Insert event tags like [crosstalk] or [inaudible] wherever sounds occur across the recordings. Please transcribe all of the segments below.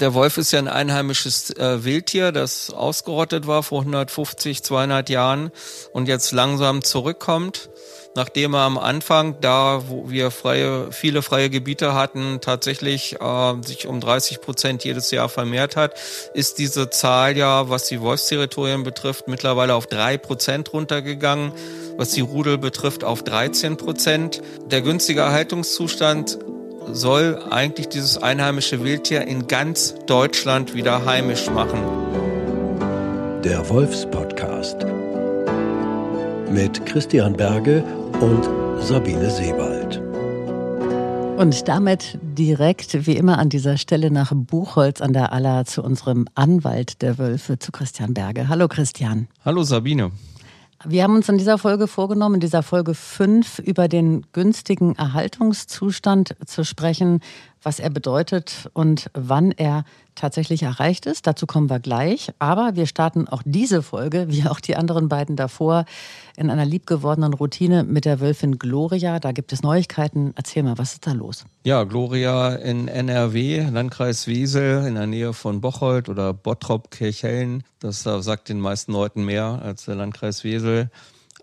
Der Wolf ist ja ein einheimisches äh, Wildtier, das ausgerottet war vor 150, 200 Jahren und jetzt langsam zurückkommt nachdem er am Anfang, da wo wir freie, viele freie Gebiete hatten, tatsächlich äh, sich um 30 Prozent jedes Jahr vermehrt hat, ist diese Zahl ja, was die Wolfsterritorien betrifft, mittlerweile auf drei Prozent runtergegangen, was die Rudel betrifft auf 13 Prozent. Der günstige Erhaltungszustand soll eigentlich dieses einheimische Wildtier in ganz Deutschland wieder heimisch machen. Der Wolfspodcast mit Christian Berge und Sabine Sebald. Und damit direkt, wie immer, an dieser Stelle nach Buchholz an der Aller zu unserem Anwalt der Wölfe, zu Christian Berge. Hallo Christian. Hallo Sabine. Wir haben uns in dieser Folge vorgenommen, in dieser Folge 5 über den günstigen Erhaltungszustand zu sprechen, was er bedeutet und wann er tatsächlich erreicht ist. Dazu kommen wir gleich. Aber wir starten auch diese Folge, wie auch die anderen beiden davor, in einer liebgewordenen Routine mit der Wölfin Gloria. Da gibt es Neuigkeiten. Erzähl mal, was ist da los? Ja, Gloria in NRW, Landkreis Wiesel, in der Nähe von Bocholt oder Bottrop, Kirchhellen. Das sagt den meisten Leuten mehr als der Landkreis Wiesel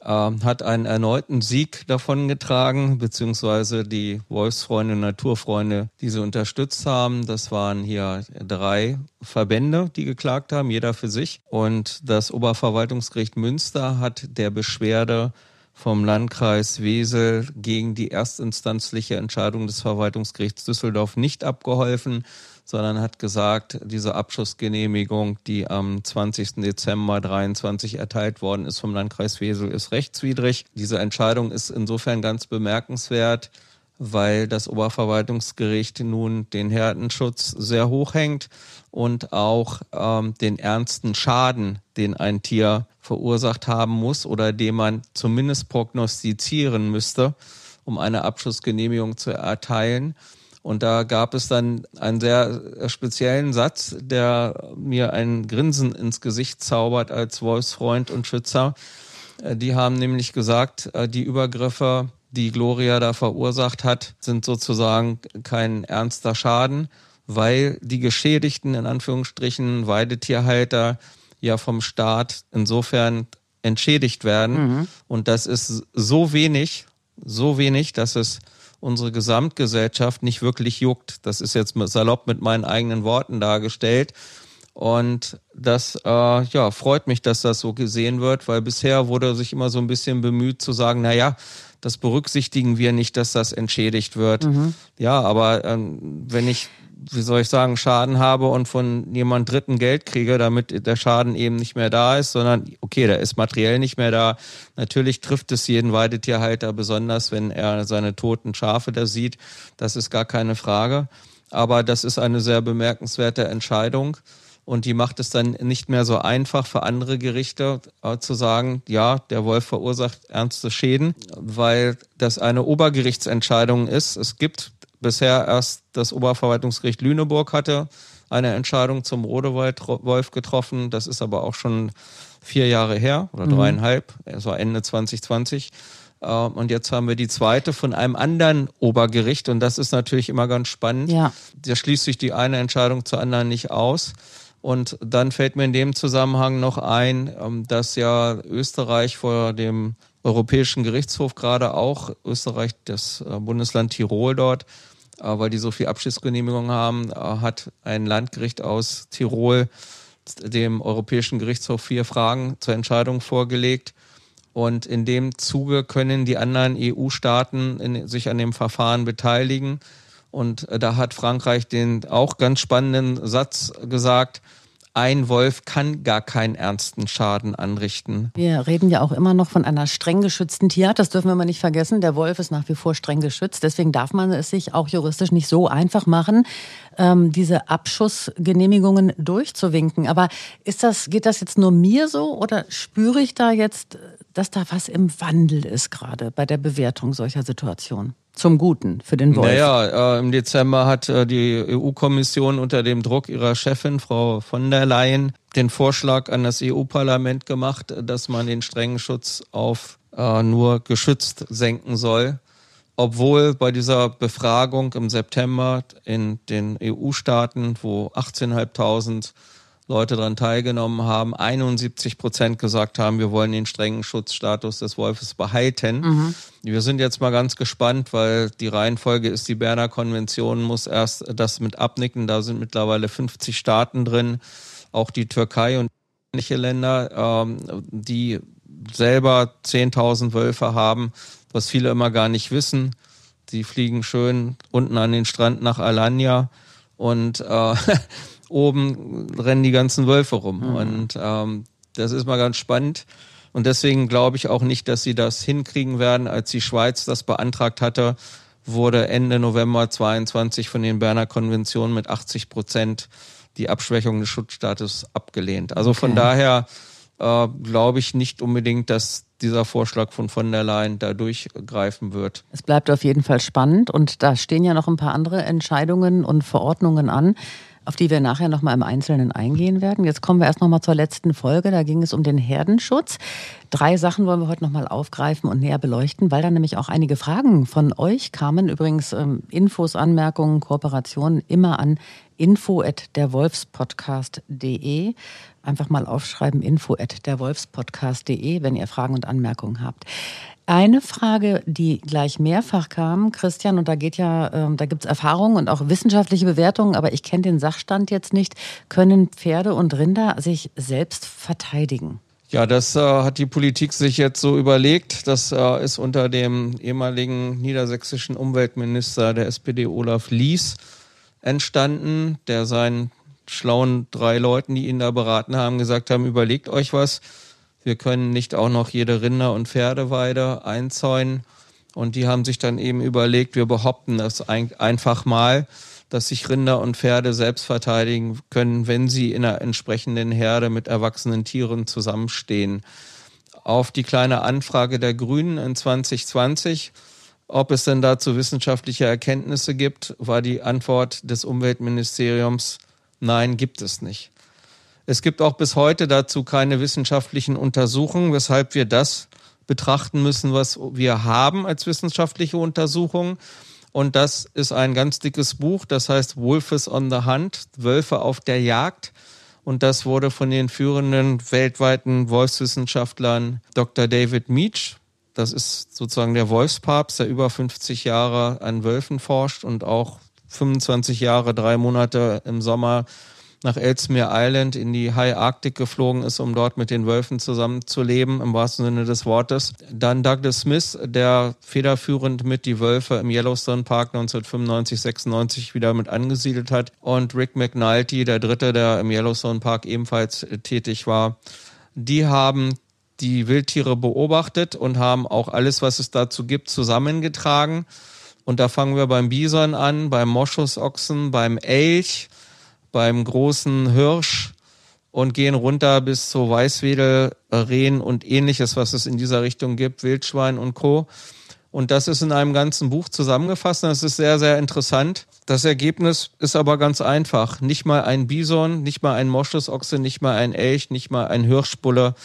ähm, hat einen erneuten Sieg davongetragen, beziehungsweise die Wolfsfreunde, Naturfreunde, die sie unterstützt haben. Das waren hier drei Verbände, die geklagt haben, jeder für sich. Und das Oberverwaltungsgericht Münster hat der Beschwerde vom Landkreis Wesel gegen die erstinstanzliche Entscheidung des Verwaltungsgerichts Düsseldorf nicht abgeholfen, sondern hat gesagt, diese Abschussgenehmigung, die am 20. Dezember 23 erteilt worden ist vom Landkreis Wesel, ist rechtswidrig. Diese Entscheidung ist insofern ganz bemerkenswert, weil das Oberverwaltungsgericht nun den Härtenschutz sehr hoch hängt und auch ähm, den ernsten Schaden, den ein Tier verursacht haben muss oder den man zumindest prognostizieren müsste, um eine Abschussgenehmigung zu erteilen. Und da gab es dann einen sehr speziellen Satz, der mir ein Grinsen ins Gesicht zaubert als Wolfsfreund und Schützer. Äh, die haben nämlich gesagt, äh, die Übergriffe, die Gloria da verursacht hat, sind sozusagen kein ernster Schaden, weil die Geschädigten, in Anführungsstrichen, Weidetierhalter, ja vom Staat insofern entschädigt werden. Mhm. Und das ist so wenig, so wenig, dass es unsere Gesamtgesellschaft nicht wirklich juckt. Das ist jetzt salopp mit meinen eigenen Worten dargestellt. Und das äh, ja, freut mich, dass das so gesehen wird, weil bisher wurde sich immer so ein bisschen bemüht zu sagen, na ja, das berücksichtigen wir nicht, dass das entschädigt wird. Mhm. Ja, aber ähm, wenn ich wie soll ich sagen, Schaden habe und von jemand Dritten Geld kriege, damit der Schaden eben nicht mehr da ist, sondern okay, der ist materiell nicht mehr da. Natürlich trifft es jeden Weidetierhalter besonders, wenn er seine toten Schafe da sieht. Das ist gar keine Frage. Aber das ist eine sehr bemerkenswerte Entscheidung. Und die macht es dann nicht mehr so einfach für andere Gerichte äh, zu sagen, ja, der Wolf verursacht ernste Schäden, weil das eine Obergerichtsentscheidung ist. Es gibt bisher erst das Oberverwaltungsgericht Lüneburg hatte eine Entscheidung zum Rodewaldwolf getroffen. Das ist aber auch schon vier Jahre her oder mhm. dreieinhalb, es war Ende 2020. Äh, und jetzt haben wir die zweite von einem anderen Obergericht und das ist natürlich immer ganz spannend. Ja. Da schließt sich die eine Entscheidung zur anderen nicht aus. Und dann fällt mir in dem Zusammenhang noch ein, ähm, dass ja Österreich vor dem Europäischen Gerichtshof gerade auch, Österreich, das äh, Bundesland Tirol dort, weil die so viel Abschiedsgenehmigungen haben, äh, hat ein Landgericht aus Tirol dem Europäischen Gerichtshof vier Fragen zur Entscheidung vorgelegt. Und in dem Zuge können die anderen EU-Staaten sich an dem Verfahren beteiligen. Und äh, da hat Frankreich den auch ganz spannenden Satz gesagt, ein Wolf kann gar keinen ernsten Schaden anrichten. Wir reden ja auch immer noch von einer streng geschützten Tierart. Das dürfen wir mal nicht vergessen. Der Wolf ist nach wie vor streng geschützt. Deswegen darf man es sich auch juristisch nicht so einfach machen, ähm, diese Abschussgenehmigungen durchzuwinken. Aber ist das, geht das jetzt nur mir so oder spüre ich da jetzt, dass da was im Wandel ist gerade bei der Bewertung solcher Situationen? Zum Guten für den Wolf. Naja, äh, im Dezember hat äh, die EU-Kommission unter dem Druck ihrer Chefin, Frau von der Leyen, den Vorschlag an das EU-Parlament gemacht, dass man den strengen Schutz auf äh, nur geschützt senken soll. obwohl bei dieser Befragung im September in den EU-Staaten, wo 18.500 Leute daran teilgenommen haben, 71 Prozent gesagt haben, wir wollen den strengen Schutzstatus des Wolfes behalten. Mhm. Wir sind jetzt mal ganz gespannt, weil die Reihenfolge ist, die Berner Konvention muss erst das mit abnicken. Da sind mittlerweile 50 Staaten drin, auch die Türkei und ähnliche Länder, ähm, die selber 10.000 Wölfe haben, was viele immer gar nicht wissen. Die fliegen schön unten an den Strand nach Alanya und äh, [laughs] oben rennen die ganzen Wölfe rum. Mhm. Und ähm, das ist mal ganz spannend. Und deswegen glaube ich auch nicht, dass sie das hinkriegen werden. Als die Schweiz das beantragt hatte, wurde Ende November 22 von den Berner Konventionen mit 80 Prozent die Abschwächung des Schutzstaates abgelehnt. Also okay. von daher äh, glaube ich nicht unbedingt, dass dieser Vorschlag von von der Leyen da durchgreifen wird. Es bleibt auf jeden Fall spannend und da stehen ja noch ein paar andere Entscheidungen und Verordnungen an auf die wir nachher nochmal im Einzelnen eingehen werden. Jetzt kommen wir erst nochmal zur letzten Folge. Da ging es um den Herdenschutz. Drei Sachen wollen wir heute nochmal aufgreifen und näher beleuchten, weil da nämlich auch einige Fragen von euch kamen. Übrigens ähm, Infos, Anmerkungen, Kooperationen immer an info at derwolfspodcast.de. Einfach mal aufschreiben info at derwolfspodcast.de, wenn ihr Fragen und Anmerkungen habt. Eine Frage, die gleich mehrfach kam, Christian, und da geht ja, äh, da gibt es Erfahrungen und auch wissenschaftliche Bewertungen, aber ich kenne den Sachstand jetzt nicht. Können Pferde und Rinder sich selbst verteidigen? Ja, das äh, hat die Politik sich jetzt so überlegt. Das äh, ist unter dem ehemaligen niedersächsischen Umweltminister der SPD Olaf Lies entstanden, der seinen schlauen drei Leuten, die ihn da beraten haben, gesagt haben, überlegt euch was wir können nicht auch noch jede Rinder- und Pferdeweide einzäunen. Und die haben sich dann eben überlegt, wir behaupten das einfach mal, dass sich Rinder und Pferde selbst verteidigen können, wenn sie in einer entsprechenden Herde mit erwachsenen Tieren zusammenstehen. Auf die kleine Anfrage der Grünen in 2020, ob es denn dazu wissenschaftliche Erkenntnisse gibt, war die Antwort des Umweltministeriums, nein, gibt es nicht. Es gibt auch bis heute dazu keine wissenschaftlichen Untersuchungen, weshalb wir das betrachten müssen, was wir haben als wissenschaftliche Untersuchung. Und das ist ein ganz dickes Buch, das heißt Wolfes on the Hunt, Wölfe auf der Jagd. Und das wurde von den führenden weltweiten Wolfswissenschaftlern Dr. David Meach, das ist sozusagen der Wolfspapst, der über 50 Jahre an Wölfen forscht und auch 25 Jahre, drei Monate im Sommer nach Ellesmere Island in die High Arctic geflogen ist, um dort mit den Wölfen zusammenzuleben, im wahrsten Sinne des Wortes. Dann Douglas Smith, der federführend mit die Wölfe im Yellowstone Park 1995, 96 wieder mit angesiedelt hat. Und Rick McNulty, der Dritte, der im Yellowstone Park ebenfalls tätig war. Die haben die Wildtiere beobachtet und haben auch alles, was es dazu gibt, zusammengetragen. Und da fangen wir beim Bison an, beim Moschusochsen, beim Elch, beim großen Hirsch und gehen runter bis zu Weißwedel, Rehen und ähnliches, was es in dieser Richtung gibt, Wildschwein und Co. Und das ist in einem ganzen Buch zusammengefasst. Das ist sehr, sehr interessant. Das Ergebnis ist aber ganz einfach. Nicht mal ein Bison, nicht mal ein Moschusochse, nicht mal ein Elch, nicht mal ein Hirschbulle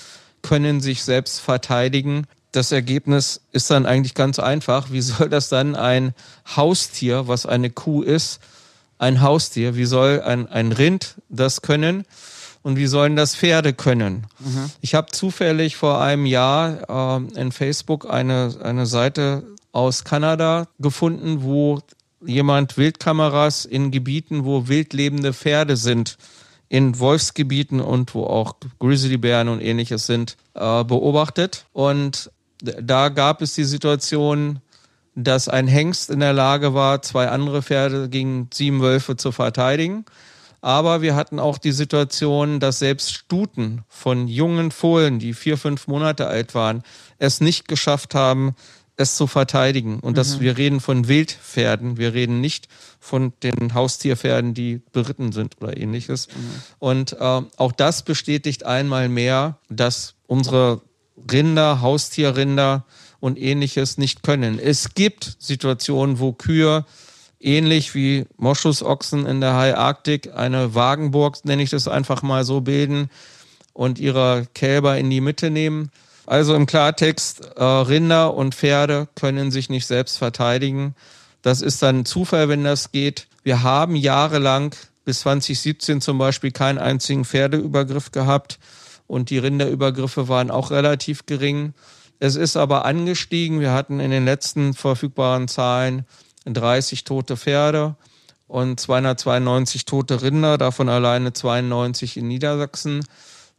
können sich selbst verteidigen. Das Ergebnis ist dann eigentlich ganz einfach. Wie soll das dann ein Haustier, was eine Kuh ist, ein Haustier, wie soll ein, ein Rind das können und wie sollen das Pferde können. Mhm. Ich habe zufällig vor einem Jahr äh, in Facebook eine, eine Seite aus Kanada gefunden, wo jemand Wildkameras in Gebieten, wo wildlebende Pferde sind, in Wolfsgebieten und wo auch Grizzlybären und ähnliches sind, äh, beobachtet. Und da gab es die Situation, dass ein Hengst in der Lage war, zwei andere Pferde gegen sieben Wölfe zu verteidigen. Aber wir hatten auch die Situation, dass selbst Stuten von jungen Fohlen, die vier, fünf Monate alt waren, es nicht geschafft haben, es zu verteidigen. Und dass mhm. wir reden von Wildpferden, wir reden nicht von den Haustierpferden, die beritten sind oder ähnliches. Mhm. Und äh, auch das bestätigt einmal mehr, dass unsere Rinder, Haustierrinder, und ähnliches nicht können. Es gibt Situationen, wo Kühe ähnlich wie Moschusochsen in der High Arctic eine Wagenburg, nenne ich das einfach mal so, bilden und ihre Kälber in die Mitte nehmen. Also im Klartext, äh, Rinder und Pferde können sich nicht selbst verteidigen. Das ist dann Zufall, wenn das geht. Wir haben jahrelang bis 2017 zum Beispiel keinen einzigen Pferdeübergriff gehabt und die Rinderübergriffe waren auch relativ gering. Es ist aber angestiegen. Wir hatten in den letzten verfügbaren Zahlen 30 tote Pferde und 292 tote Rinder, davon alleine 92 in Niedersachsen.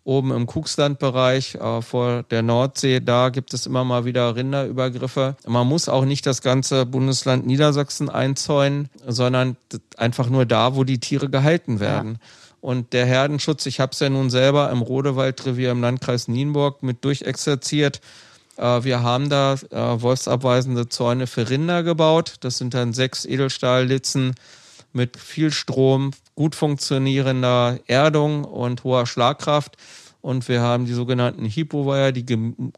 Oben im Kuxlandbereich äh, vor der Nordsee, da gibt es immer mal wieder Rinderübergriffe. Man muss auch nicht das ganze Bundesland Niedersachsen einzäunen, sondern einfach nur da, wo die Tiere gehalten werden. Ja. Und der Herdenschutz, ich habe es ja nun selber im Rodewaldrevier im Landkreis Nienburg mit durchexerziert. Äh, wir haben da äh, wolfsabweisende Zäune für Rinder gebaut. Das sind dann sechs Edelstahllitzen mit viel Strom, gut funktionierender Erdung und hoher Schlagkraft. Und wir haben die sogenannten Hippowire, die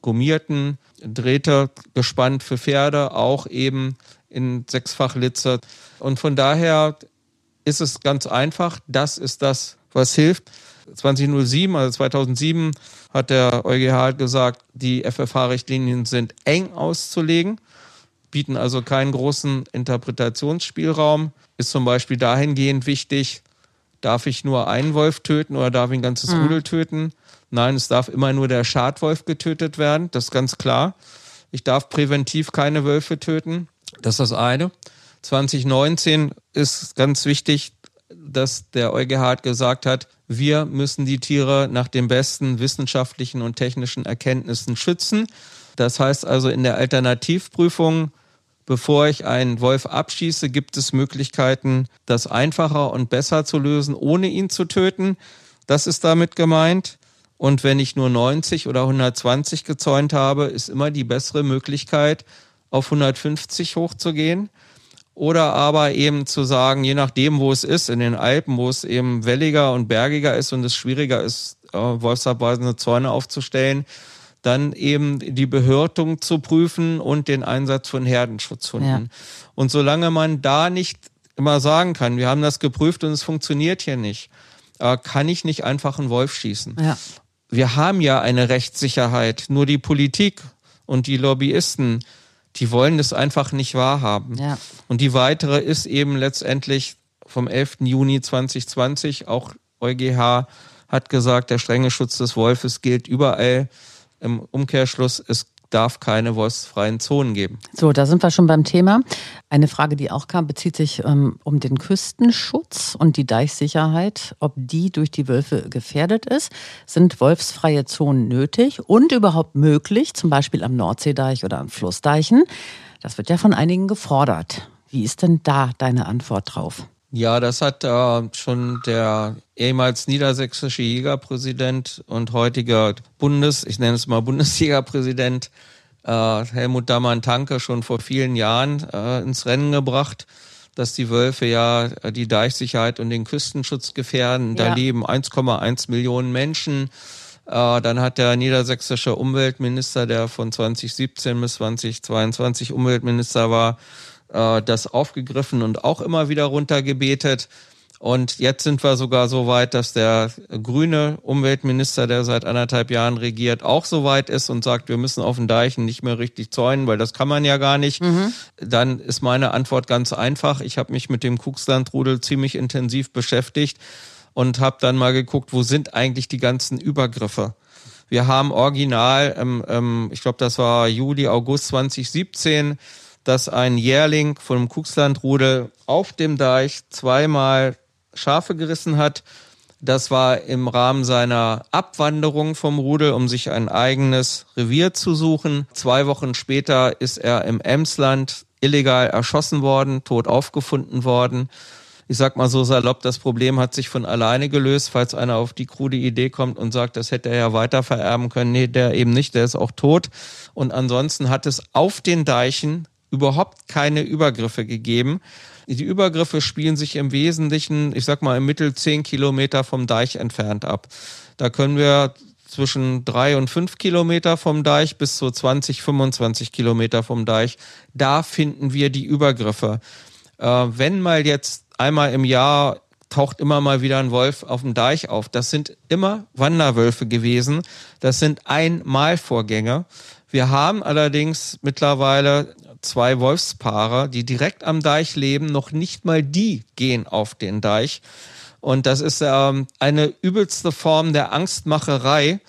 gummierten Drähte gespannt für Pferde, auch eben in Sechsfachlitze. Und von daher ist es ganz einfach. Das ist das, was hilft. 2007, also 2007, hat der EuGH halt gesagt, die FFH-Richtlinien sind eng auszulegen, bieten also keinen großen Interpretationsspielraum. Ist zum Beispiel dahingehend wichtig, darf ich nur einen Wolf töten oder darf ich ein ganzes mhm. Rudel töten? Nein, es darf immer nur der Schadwolf getötet werden, das ist ganz klar. Ich darf präventiv keine Wölfe töten, das ist das eine. 2019 ist ganz wichtig, dass der EuGH halt gesagt hat, wir müssen die Tiere nach den besten wissenschaftlichen und technischen Erkenntnissen schützen. Das heißt also in der Alternativprüfung, bevor ich einen Wolf abschieße, gibt es Möglichkeiten, das einfacher und besser zu lösen, ohne ihn zu töten. Das ist damit gemeint. Und wenn ich nur 90 oder 120 gezäunt habe, ist immer die bessere Möglichkeit, auf 150 hochzugehen. Oder aber eben zu sagen, je nachdem, wo es ist, in den Alpen, wo es eben welliger und bergiger ist und es schwieriger ist, äh, wolfsabweisende Zäune aufzustellen, dann eben die Behörtung zu prüfen und den Einsatz von Herdenschutzhunden. Ja. Und solange man da nicht immer sagen kann, wir haben das geprüft und es funktioniert hier nicht, äh, kann ich nicht einfach einen Wolf schießen. Ja. Wir haben ja eine Rechtssicherheit, nur die Politik und die Lobbyisten die wollen das einfach nicht wahrhaben. Ja. Und die weitere ist eben letztendlich vom 11. Juni 2020, auch EuGH hat gesagt, der strenge Schutz des Wolfes gilt überall. Im Umkehrschluss, es darf keine wolfsfreien Zonen geben. So, da sind wir schon beim Thema. Eine Frage, die auch kam, bezieht sich ähm, um den Küstenschutz und die Deichsicherheit, ob die durch die Wölfe gefährdet ist. Sind wolfsfreie Zonen nötig und überhaupt möglich, zum Beispiel am Nordseedeich oder an Flussdeichen? Das wird ja von einigen gefordert. Wie ist denn da deine Antwort drauf? Ja, das hat äh, schon der ehemals niedersächsische Jägerpräsident und heutiger Bundes, ich nenne es mal Bundesjägerpräsident äh, Helmut Dammann-Tanke schon vor vielen Jahren äh, ins Rennen gebracht, dass die Wölfe ja äh, die Deichsicherheit und den Küstenschutz gefährden. Ja. Da leben 1,1 Millionen Menschen. Äh, dann hat der niedersächsische Umweltminister, der von 2017 bis 2022 Umweltminister war, äh, das aufgegriffen und auch immer wieder runtergebetet. Und jetzt sind wir sogar so weit, dass der grüne Umweltminister, der seit anderthalb Jahren regiert, auch so weit ist und sagt, wir müssen auf den Deichen nicht mehr richtig zäunen, weil das kann man ja gar nicht. Mhm. Dann ist meine Antwort ganz einfach. Ich habe mich mit dem Kuxlandrudel ziemlich intensiv beschäftigt und habe dann mal geguckt, wo sind eigentlich die ganzen Übergriffe. Wir haben original, ähm, ähm, ich glaube, das war Juli, August 2017, dass ein Jährling von Kuxlandrudel auf dem Deich zweimal Schafe gerissen hat. Das war im Rahmen seiner Abwanderung vom Rudel, um sich ein eigenes Revier zu suchen. Zwei Wochen später ist er im Emsland illegal erschossen worden, tot aufgefunden worden. Ich sag mal so salopp, das Problem hat sich von alleine gelöst, falls einer auf die krude Idee kommt und sagt, das hätte er ja weiter vererben können. Nee, der eben nicht, der ist auch tot. Und ansonsten hat es auf den Deichen überhaupt keine Übergriffe gegeben. Die Übergriffe spielen sich im Wesentlichen, ich sag mal, im Mittel zehn Kilometer vom Deich entfernt ab. Da können wir zwischen drei und fünf Kilometer vom Deich bis zu 20, 25 Kilometer vom Deich. Da finden wir die Übergriffe. Äh, wenn mal jetzt einmal im Jahr taucht immer mal wieder ein Wolf auf dem Deich auf. Das sind immer Wanderwölfe gewesen. Das sind Einmalvorgänge. Wir haben allerdings mittlerweile zwei Wolfspaare, die direkt am Deich leben. Noch nicht mal die gehen auf den Deich. Und das ist ähm, eine übelste Form der Angstmacherei,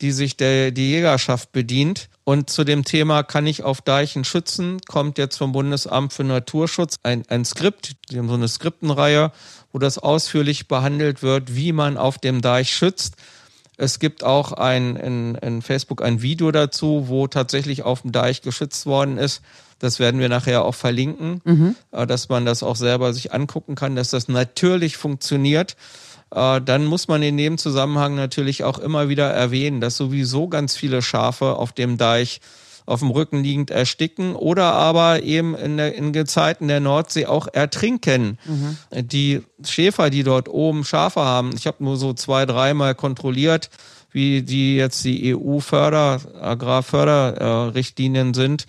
die sich der, die Jägerschaft bedient. Und zu dem Thema kann ich auf Deichen schützen, kommt jetzt vom Bundesamt für Naturschutz ein, ein Skript, die haben so eine Skriptenreihe, wo das ausführlich behandelt wird, wie man auf dem Deich schützt. Es gibt auch ein, in, in Facebook ein Video dazu, wo tatsächlich auf dem Deich geschützt worden ist. Das werden wir nachher auch verlinken, mhm. Äh, dass man das auch selber sich angucken kann, dass das natürlich funktioniert. Äh, dann muss man in dem Zusammenhang natürlich auch immer wieder erwähnen, dass sowieso ganz viele Schafe auf dem Deich auf dem Rücken liegend ersticken oder aber eben in, der, in Gezeiten der Nordsee auch ertrinken. Mhm. Die Schäfer, die dort oben Schafe haben, ich habe nur so zwei, dreimal kontrolliert, wie die jetzt die EU-Förder, Agrarförderrichtlinien sind.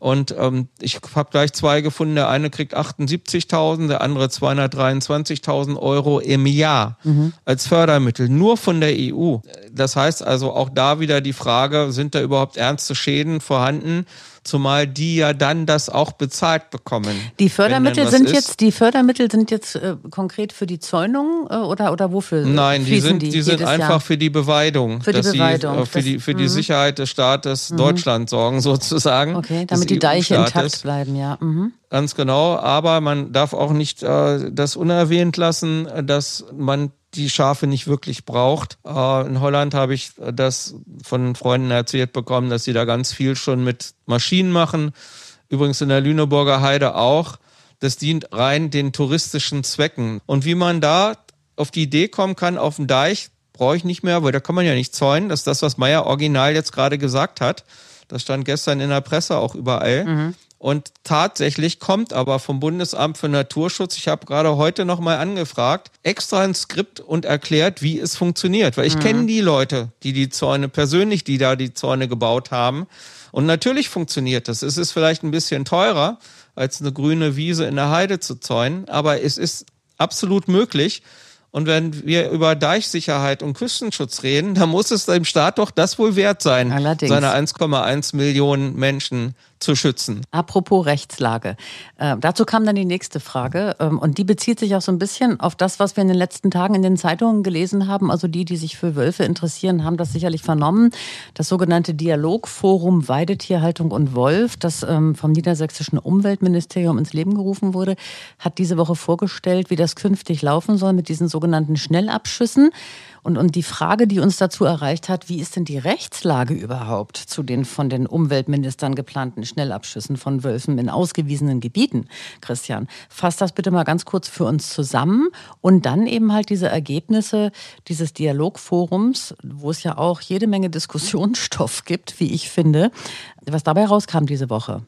Und ähm, ich habe gleich zwei gefunden. Der eine kriegt 78.000, der andere 223.000 Euro im Jahr mhm. als Fördermittel, nur von der EU. Das heißt also auch da wieder die Frage, sind da überhaupt ernste Schäden vorhanden? Zumal die ja dann das auch bezahlt bekommen. Die Fördermittel sind ist. jetzt, die Fördermittel sind jetzt äh, konkret für die Zäunung äh, oder, oder wofür? Nein, die sind, die, die sind einfach Jahr? für die Beweidung. Für die Beweidung. Sie, äh, für, die, für die mhm. Sicherheit des Staates mhm. Deutschland sorgen [laughs] sozusagen. Okay, damit die Deiche intakt bleiben, ja. Mhm. Ganz genau, aber man darf auch nicht äh, das unerwähnt lassen, dass man die Schafe nicht wirklich braucht. Äh, in Holland habe ich das von Freunden erzählt bekommen, dass sie da ganz viel schon mit Maschinen machen. Übrigens in der Lüneburger Heide auch. Das dient rein den touristischen Zwecken. Und wie man da auf die Idee kommen kann, auf dem Deich, brauche ich nicht mehr, weil da kann man ja nicht zäunen. Das ist das, was Meyer original jetzt gerade gesagt hat. Das stand gestern in der Presse auch überall. Mhm. Und tatsächlich kommt aber vom Bundesamt für Naturschutz, ich habe gerade heute nochmal angefragt, extra ein Skript und erklärt, wie es funktioniert. Weil ich mhm. kenne die Leute, die die Zäune persönlich, die da die Zäune gebaut haben. Und natürlich funktioniert das. Es ist vielleicht ein bisschen teurer, als eine grüne Wiese in der Heide zu zäunen, aber es ist absolut möglich. Und wenn wir über Deichsicherheit und Küstenschutz reden, [laughs] dann muss es dem Staat doch das wohl wert sein, Allerdings. seine 1,1 Millionen Menschen zu schützen. Apropos Rechtslage. Äh, dazu kam dann die nächste Frage ähm, und die bezieht sich auch so ein bisschen auf das, was wir in den letzten Tagen in den Zeitungen gelesen haben. Also die, die sich für Wölfe interessieren, haben das sicherlich vernommen. Das sogenannte Dialogforum Weidetierhaltung und Wolf, das ähm, vom niedersächsischen Umweltministerium ins Leben gerufen wurde, hat diese Woche vorgestellt, wie das künftig laufen soll mit diesen sogenannten Schnellabschüssen. Und, und die Frage, die uns dazu erreicht hat, wie ist denn die Rechtslage überhaupt zu den von den Umweltministern geplanten Schnellabschüssen von Wölfen in ausgewiesenen Gebieten? Christian, fass das bitte mal ganz kurz für uns zusammen und dann eben halt diese Ergebnisse dieses Dialogforums, wo es ja auch jede Menge Diskussionsstoff gibt, wie ich finde. Was dabei rauskam diese Woche?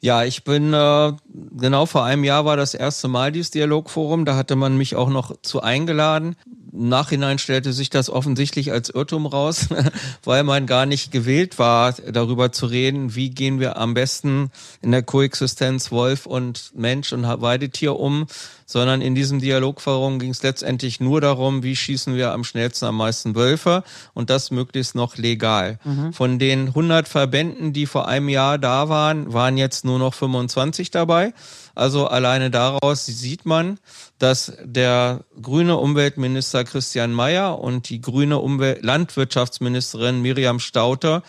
Ja, ich bin äh, genau vor einem Jahr war das erste Mal dieses Dialogforum. Da hatte man mich auch noch zu eingeladen. Im Nachhinein stellte sich das offensichtlich als Irrtum raus, [laughs] weil man gar nicht gewählt war, darüber zu reden, wie gehen wir am besten in der Koexistenz Wolf und Mensch und Weidetier um, sondern in diesem Dialogforum ging es letztendlich nur darum, wie schießen wir am schnellsten am meisten Wölfe und das möglichst noch legal. Mhm. Von den 100 Verbänden, die vor einem Jahr da waren, waren jetzt nur noch 25 dabei. Also alleine daraus sieht man, dass der grüne Umweltminister Christian Mayer und die grüne Umwelt Landwirtschaftsministerin Miriam Stauter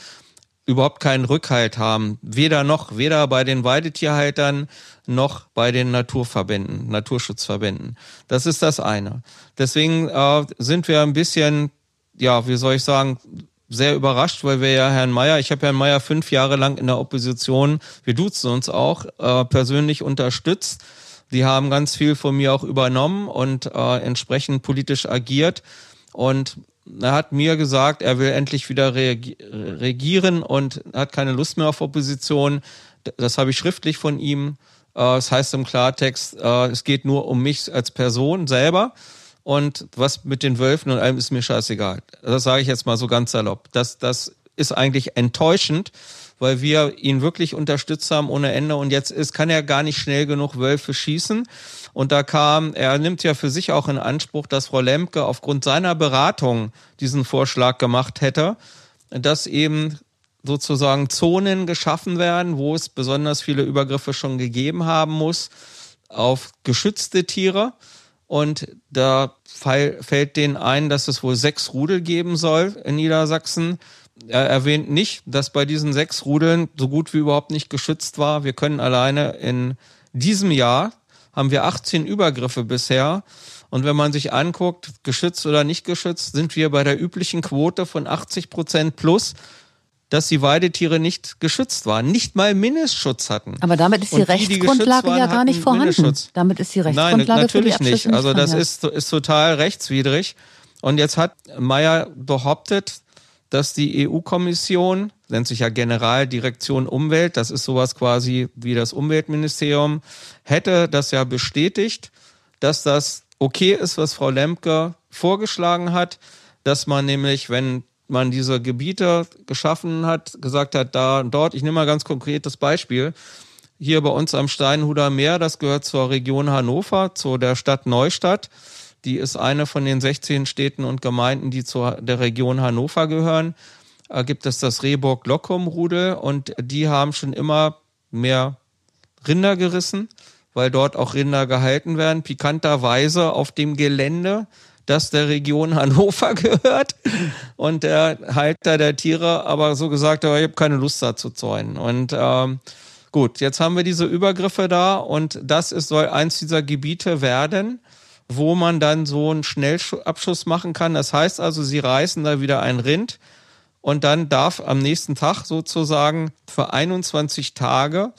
überhaupt keinen Rückhalt haben. Weder noch, weder bei den Weidetierhaltern noch bei den Naturverbänden, Naturschutzverbänden. Das ist das eine. Deswegen äh, sind wir ein bisschen, ja, wie soll ich sagen, sehr überrascht, weil wir ja Herrn Mayer, ich habe Herrn Mayer fünf Jahre lang in der Opposition, wir duzen uns auch, äh, persönlich unterstützt. Die haben ganz viel von mir auch übernommen und äh, entsprechend politisch agiert. Und er hat mir gesagt, er will endlich wieder regieren und hat keine Lust mehr auf Opposition. Das habe ich schriftlich von ihm. Äh, das heißt im Klartext, äh, es geht nur um mich als Person selber. Und was mit den Wölfen und allem ist mir scheißegal. Das sage ich jetzt mal so ganz salopp. Das, das ist eigentlich enttäuschend, weil wir ihn wirklich unterstützt haben ohne Ende und jetzt ist, kann er gar nicht schnell genug Wölfe schießen. Und da kam, er nimmt ja für sich auch in Anspruch, dass Frau Lemke aufgrund seiner Beratung diesen Vorschlag gemacht hätte, dass eben sozusagen Zonen geschaffen werden, wo es besonders viele Übergriffe schon gegeben haben muss auf geschützte Tiere. Und da fällt denen ein, dass es wohl sechs Rudel geben soll in Niedersachsen. Er erwähnt nicht, dass bei diesen sechs Rudeln so gut wie überhaupt nicht geschützt war. Wir können alleine in diesem Jahr haben wir 18 Übergriffe bisher. Und wenn man sich anguckt, geschützt oder nicht geschützt, sind wir bei der üblichen Quote von 80 Prozent plus dass die Weidetiere nicht geschützt waren, nicht mal Mindestschutz hatten. Aber damit ist die und Rechtsgrundlage die, die ja gar nicht vorhanden. Damit ist die Rechtsgrundlage Nein, natürlich die nicht. Also das ist, ist total rechtswidrig. Und jetzt hat Meyer behauptet, dass die EU-Kommission, nennt sich ja Generaldirektion Umwelt, das ist sowas quasi wie das Umweltministerium, hätte das ja bestätigt, dass das okay ist, was Frau Lemke vorgeschlagen hat, dass man nämlich, wenn man diese Gebiete geschaffen hat, gesagt hat, da und dort, ich nehme mal ganz konkret das Beispiel, hier bei uns am Steinhuder Meer, das gehört zur Region Hannover, zu der Stadt Neustadt. Die ist eine von den 16 Städten und Gemeinden, die zu der Region Hannover gehören. Da gibt es das Rehburg-Lockum-Rudel und die haben schon immer mehr Rinder gerissen, weil dort auch Rinder gehalten werden. Pikanterweise auf dem Gelände das der Region Hannover [laughs] gehört und der Halter der Tiere aber so gesagt hat, ich habe keine Lust da zu zäunen. Und ähm, gut, jetzt haben wir diese Übergriffe da und das ist, soll eins dieser Gebiete werden, wo man dann so einen Schnellabschuss machen kann. Das heißt also, sie reißen da wieder ein Rind und dann darf am nächsten Tag sozusagen für 21 Tage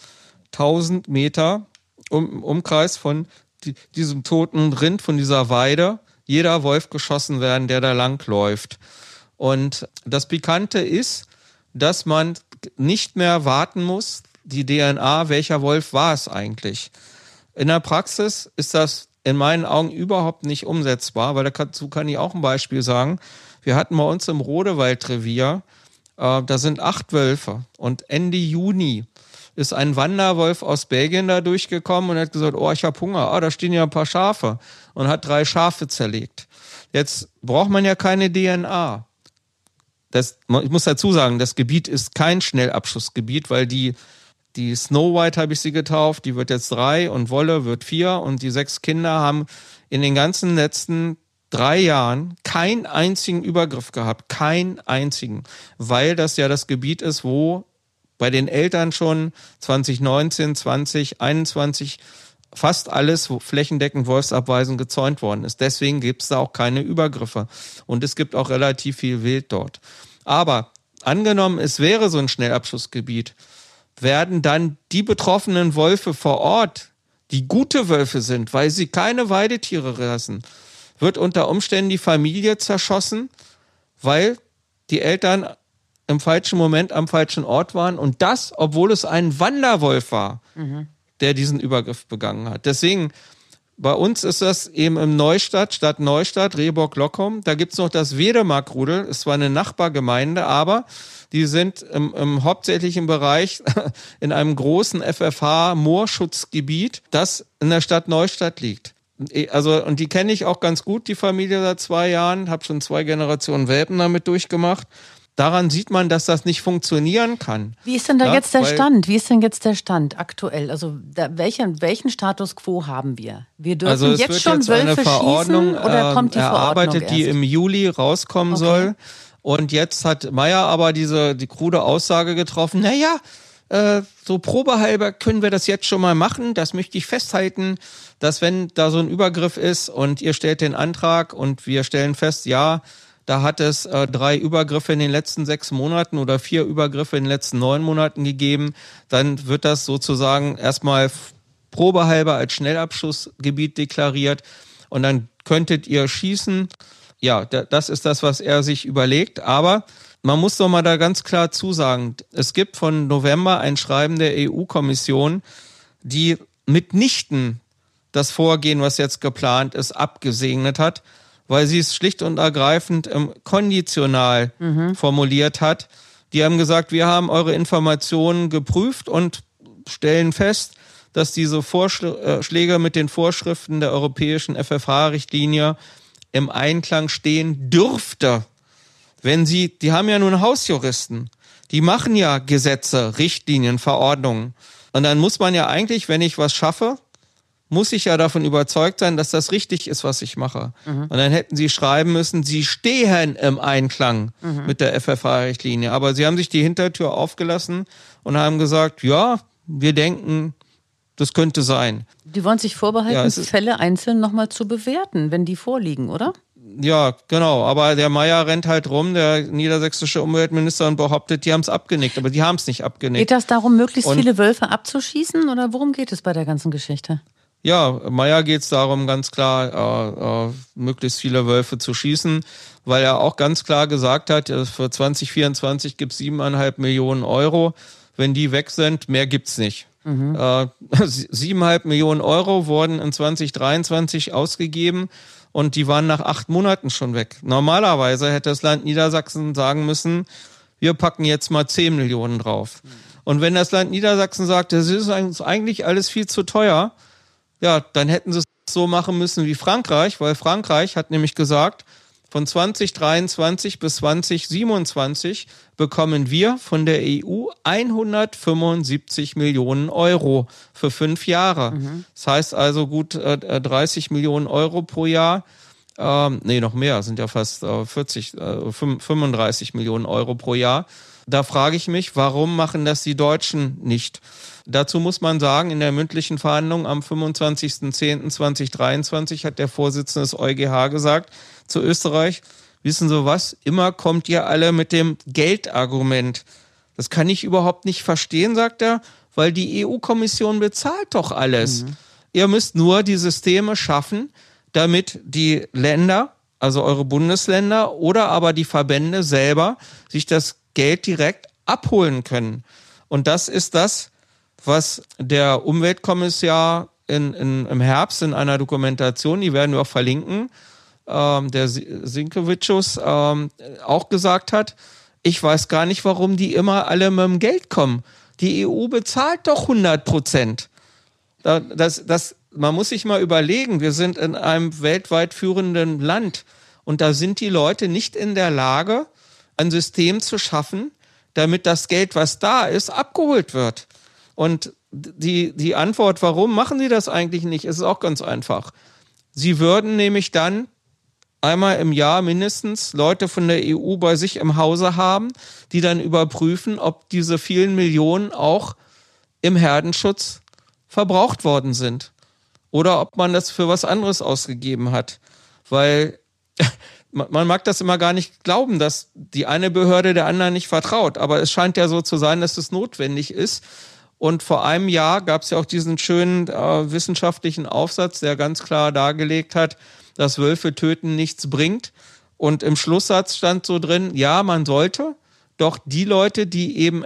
1000 Meter um, Umkreis von die, diesem toten Rind, von dieser Weide, jeder Wolf geschossen werden, der da langläuft. Und das Pikante ist, dass man nicht mehr warten muss, die DNA, welcher Wolf war es eigentlich. In der Praxis ist das in meinen Augen überhaupt nicht umsetzbar, weil dazu kann ich auch ein Beispiel sagen. Wir hatten bei uns im Rodewaldrevier, äh, da sind acht Wölfe und Ende Juni ist ein Wanderwolf aus Belgien da durchgekommen und hat gesagt, oh, ich habe Hunger, ah, da stehen ja ein paar Schafe und hat drei Schafe zerlegt. Jetzt braucht man ja keine DNA. Das, ich muss dazu sagen, das Gebiet ist kein Schnellabschussgebiet, weil die, die Snow White habe ich sie getauft, die wird jetzt drei und Wolle wird vier und die sechs Kinder haben in den ganzen letzten drei Jahren keinen einzigen Übergriff gehabt, keinen einzigen, weil das ja das Gebiet ist, wo bei den Eltern schon 2019, 2021 fast alles wo flächendeckend wolfsabweisend gezäunt worden ist. Deswegen gibt es da auch keine Übergriffe. Und es gibt auch relativ viel Wild dort. Aber angenommen, es wäre so ein Schnellabschussgebiet, werden dann die betroffenen Wölfe vor Ort, die gute Wölfe sind, weil sie keine Weidetiere lassen, wird unter Umständen die Familie zerschossen, weil die Eltern im falschen Moment am falschen Ort waren und das, obwohl es ein Wanderwolf war, mhm. Der diesen Übergriff begangen hat. Deswegen, bei uns ist das eben im Neustadt, Stadt Neustadt, Rehburg-Lockum. Da gibt's noch das Wedemark-Rudel, ist zwar eine Nachbargemeinde, aber die sind im, im hauptsächlichen Bereich [laughs] in einem großen FFH-Moorschutzgebiet, das in der Stadt Neustadt liegt. Also, und die kenne ich auch ganz gut, die Familie seit zwei Jahren, habe schon zwei Generationen Welpen damit durchgemacht daran sieht man, dass das nicht funktionieren kann. Wie ist denn da ja, jetzt der Stand? Wie ist denn jetzt der Stand aktuell? Also da, welchen, welchen Status quo haben wir? Wir dürfen also jetzt wird schon jetzt Wölfe eine Verordnung schießen, oder kommt die erarbeitet, Verordnung die im Juli rauskommen okay. soll. Und jetzt hat Meyer aber diese die krude Aussage getroffen, naja, äh, so probehalber können wir das jetzt schon mal machen. Das möchte ich festhalten, dass wenn da so ein Übergriff ist und ihr stellt den Antrag und wir stellen fest, ja, da hat es äh, drei Übergriffe in den letzten sechs Monaten oder vier Übergriffe in den letzten neun Monaten gegeben. Dann wird das sozusagen erstmal probehalber als Schnellabschussgebiet deklariert und dann könntet ihr schießen. Ja, das ist das, was er sich überlegt. Aber man muss doch mal da ganz klar zusagen, es gibt von November ein Schreiben der EU-Kommission, die mitnichten das Vorgehen, was jetzt geplant ist, abgesegnet hat, weil sie es schlicht und ergreifend ähm, konditional mhm. formuliert hat, Die haben gesagt, wir haben eure Informationen geprüft und stellen fest, dass diese Vorschläge mit den Vorschriften der europäischen FFH-Richtlinie im Einklang stehen dürfte. Wenn sie, die haben ja nun Hausjuristen, die machen ja Gesetze, Richtlinien, Verordnungen. Und dann muss man ja eigentlich, wenn ich was schaffe, muss ich ja davon überzeugt sein, dass das richtig ist, was ich mache. Mhm. Und dann hätten sie schreiben müssen, sie stehen im Einklang mhm. mit der FFH-Richtlinie. Aber sie haben sich die Hintertür aufgelassen und haben gesagt, ja, wir denken, das könnte sein. Die wollen sich vorbehalten, ja, Fälle einzeln nochmal zu bewerten, wenn die vorliegen, oder? Ja, genau. Aber der Meier rennt halt rum, der niedersächsische Umweltminister, und behauptet, die haben es abgenickt. Aber die haben es nicht abgenickt. Geht das darum, möglichst und viele Wölfe abzuschießen? Oder worum geht es bei der ganzen Geschichte? Ja, Meier geht es darum, ganz klar, äh, äh, möglichst viele Wölfe zu schießen, weil er auch ganz klar gesagt hat, äh, für 2024 gibt es siebeneinhalb Millionen Euro. Wenn die weg sind, mehr gibt's nicht. Mhm. Äh, [laughs] siebeneinhalb Millionen Euro wurden in 2023 ausgegeben und die waren nach acht Monaten schon weg. Normalerweise hätte das Land Niedersachsen sagen müssen, wir packen jetzt mal zehn Millionen drauf. Mhm. Und wenn das Land Niedersachsen sagt, das ist eigentlich alles viel zu teuer, ja, dann hätten sie es so machen müssen wie Frankreich, weil Frankreich hat nämlich gesagt, von 2023 bis 2027 bekommen wir von der EU 175 Millionen Euro für fünf Jahre. Mhm. Das heißt also gut äh, 30 Millionen Euro pro Jahr. Ähm, nee, noch mehr, sind ja fast äh, 40, äh, 35 Millionen Euro pro Jahr. Da frage ich mich, warum machen das die Deutschen nicht? Dazu muss man sagen, in der mündlichen Verhandlung am 25.10.2023 hat der Vorsitzende des EuGH gesagt zu Österreich, wissen Sie was, immer kommt ihr alle mit dem Geldargument. Das kann ich überhaupt nicht verstehen, sagt er, weil die EU-Kommission bezahlt doch alles. Mhm. Ihr müsst nur die Systeme schaffen, damit die Länder, also eure Bundesländer oder aber die Verbände selber sich das Geld direkt abholen können. Und das ist das, was der Umweltkommissar in, in, im Herbst in einer Dokumentation, die werden wir auch verlinken, ähm, der Sinkevicius ähm, auch gesagt hat, ich weiß gar nicht, warum die immer alle mit dem Geld kommen. Die EU bezahlt doch 100 Prozent. Das, das, man muss sich mal überlegen, wir sind in einem weltweit führenden Land und da sind die Leute nicht in der Lage, ein System zu schaffen, damit das Geld, was da ist, abgeholt wird. Und die, die Antwort, warum machen sie das eigentlich nicht, ist auch ganz einfach. Sie würden nämlich dann einmal im Jahr mindestens Leute von der EU bei sich im Hause haben, die dann überprüfen, ob diese vielen Millionen auch im Herdenschutz verbraucht worden sind oder ob man das für was anderes ausgegeben hat. Weil man mag das immer gar nicht glauben, dass die eine Behörde der anderen nicht vertraut, aber es scheint ja so zu sein, dass es notwendig ist. Und vor einem Jahr gab es ja auch diesen schönen äh, wissenschaftlichen Aufsatz, der ganz klar dargelegt hat, dass Wölfe töten nichts bringt. Und im Schlusssatz stand so drin, ja, man sollte, doch die Leute, die eben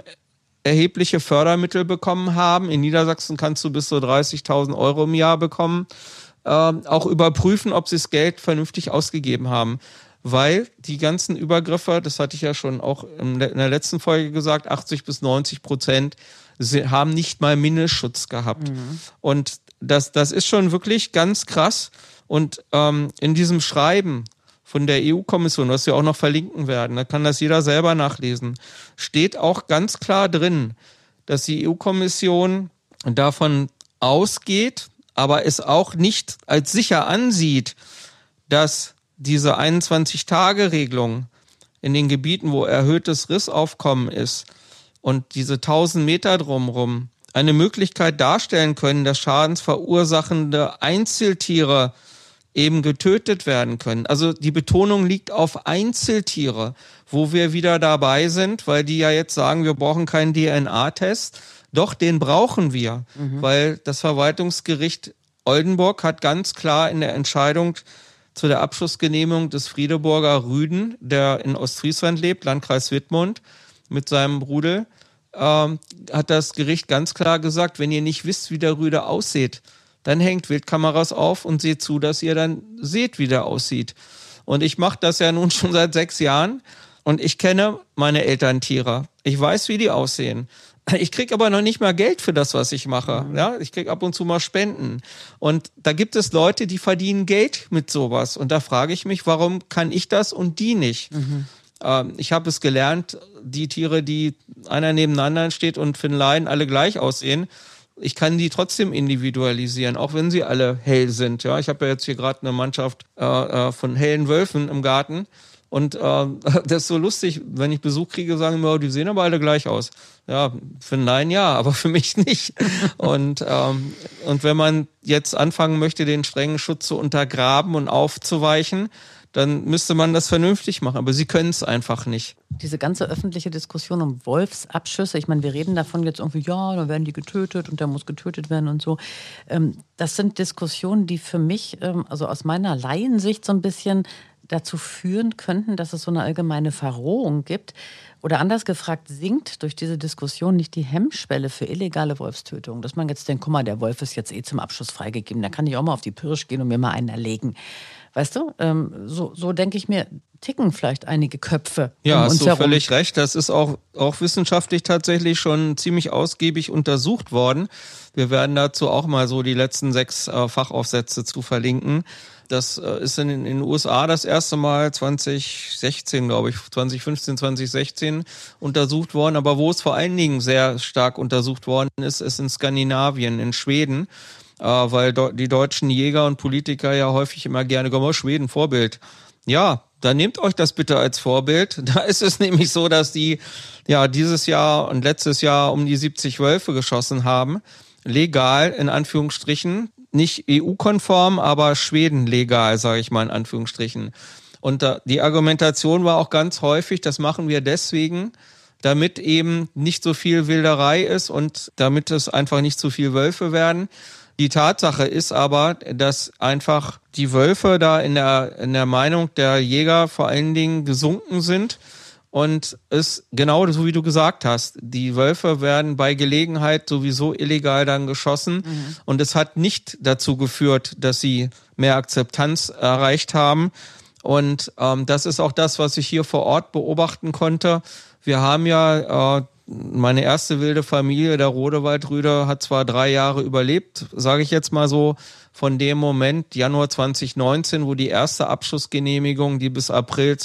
erhebliche Fördermittel bekommen haben, in Niedersachsen kannst du bis zu 30.000 Euro im Jahr bekommen, auch überprüfen, ob sie das Geld vernünftig ausgegeben haben. Weil die ganzen Übergriffe, das hatte ich ja schon auch in der letzten Folge gesagt, 80 bis 90 Prozent haben nicht mal Mindestschutz gehabt. Mhm. Und das, das ist schon wirklich ganz krass. Und ähm, in diesem Schreiben von der EU-Kommission, was wir auch noch verlinken werden, da kann das jeder selber nachlesen, steht auch ganz klar drin, dass die EU-Kommission davon ausgeht, aber es auch nicht als sicher ansieht, dass diese 21-Tage-Regelung in den Gebieten, wo erhöhtes Rissaufkommen ist und diese 1000 Meter drumherum eine Möglichkeit darstellen können, dass schadensverursachende Einzeltiere eben getötet werden können. Also die Betonung liegt auf Einzeltiere, wo wir wieder dabei sind, weil die ja jetzt sagen, wir brauchen keinen DNA-Test. Doch, den brauchen wir, mhm. weil das Verwaltungsgericht Oldenburg hat ganz klar in der Entscheidung zu der Abschlussgenehmigung des Friedeburger Rüden, der in Ostfriesland lebt, Landkreis Wittmund, mit seinem Rudel, ähm, hat das Gericht ganz klar gesagt, wenn ihr nicht wisst, wie der Rüde aussieht, dann hängt Wildkameras auf und seht zu, dass ihr dann seht, wie der aussieht. Und ich mache das ja nun [laughs] schon seit sechs Jahren und ich kenne meine Elterntiere. Ich weiß, wie die aussehen. Ich krieg aber noch nicht mal Geld für das, was ich mache. Mhm. Ja, ich krieg ab und zu mal Spenden. Und da gibt es Leute, die verdienen Geld mit sowas. Und da frage ich mich, warum kann ich das und die nicht? Mhm. Ähm, ich habe es gelernt, die Tiere, die einer nebeneinander steht und für den Laien alle gleich aussehen, ich kann die trotzdem individualisieren, auch wenn sie alle hell sind. Ja, ich habe ja jetzt hier gerade eine Mannschaft äh, äh, von hellen Wölfen im Garten. Und äh, [laughs] das ist so lustig, wenn ich Besuch kriege, sagen immer, die sehen aber alle gleich aus. Ja, für Nein ja, aber [laughs] für mich nicht. Und, ähm, und wenn man jetzt anfangen möchte, den strengen Schutz zu untergraben und aufzuweichen, dann müsste man das vernünftig machen. Aber sie können es einfach nicht. Diese ganze öffentliche Diskussion um Wolfsabschüsse, ich meine, wir reden davon jetzt irgendwie, ja, dann werden die getötet und der muss getötet werden und so. Ähm, das sind Diskussionen, die für mich, ähm, also aus meiner Laiensicht so ein bisschen dazu führen könnten, dass es so eine allgemeine Verrohung gibt. Oder anders gefragt, sinkt durch diese Diskussion nicht die Hemmschwelle für illegale Wolfstötung? Dass man jetzt denkt, guck mal, der Wolf ist jetzt eh zum Abschluss freigegeben, da kann ich auch mal auf die Pirsch gehen und mir mal einen erlegen. Weißt du, ähm, so, so denke ich mir, ticken vielleicht einige Köpfe. Ja, um hast du herum. völlig recht. Das ist auch, auch wissenschaftlich tatsächlich schon ziemlich ausgiebig untersucht worden. Wir werden dazu auch mal so die letzten sechs äh, Fachaufsätze zu verlinken. Das äh, ist in, in den USA das erste Mal 2016, glaube ich, 2015, 2016 untersucht worden. Aber wo es vor allen Dingen sehr stark untersucht worden ist, ist in Skandinavien, in Schweden äh, weil die deutschen Jäger und Politiker ja häufig immer gerne, komm mal, Schweden, Vorbild. Ja, dann nehmt euch das bitte als Vorbild. [laughs] Da ist es nämlich so, dass die ja dieses Jahr und letztes Jahr um die 70 Wölfe geschossen haben. Legal, in Anführungsstrichen. Nicht EU-konform, aber Schweden legal, sage ich mal in Anführungsstrichen. Und da, die Argumentation war auch ganz häufig, das machen wir deswegen, damit eben nicht so viel Wilderei ist und damit es einfach nicht zu viel Wölfe werden. Die Tatsache ist aber, dass einfach die Wölfe da in der, in der Meinung der Jäger vor allen Dingen gesunken sind. Und es genau so wie du gesagt hast, die Wölfe werden bei Gelegenheit sowieso illegal dann geschossen. Mhm. Und es hat nicht dazu geführt, dass sie mehr Akzeptanz erreicht haben. Und ähm, das ist auch das, was ich hier vor Ort beobachten konnte. Wir haben ja äh, meine erste wilde Familie, der Rodewaldrüder, hat zwar drei Jahre überlebt, sage ich jetzt mal so, von dem Moment Januar 2019, wo die erste Abschussgenehmigung, die bis April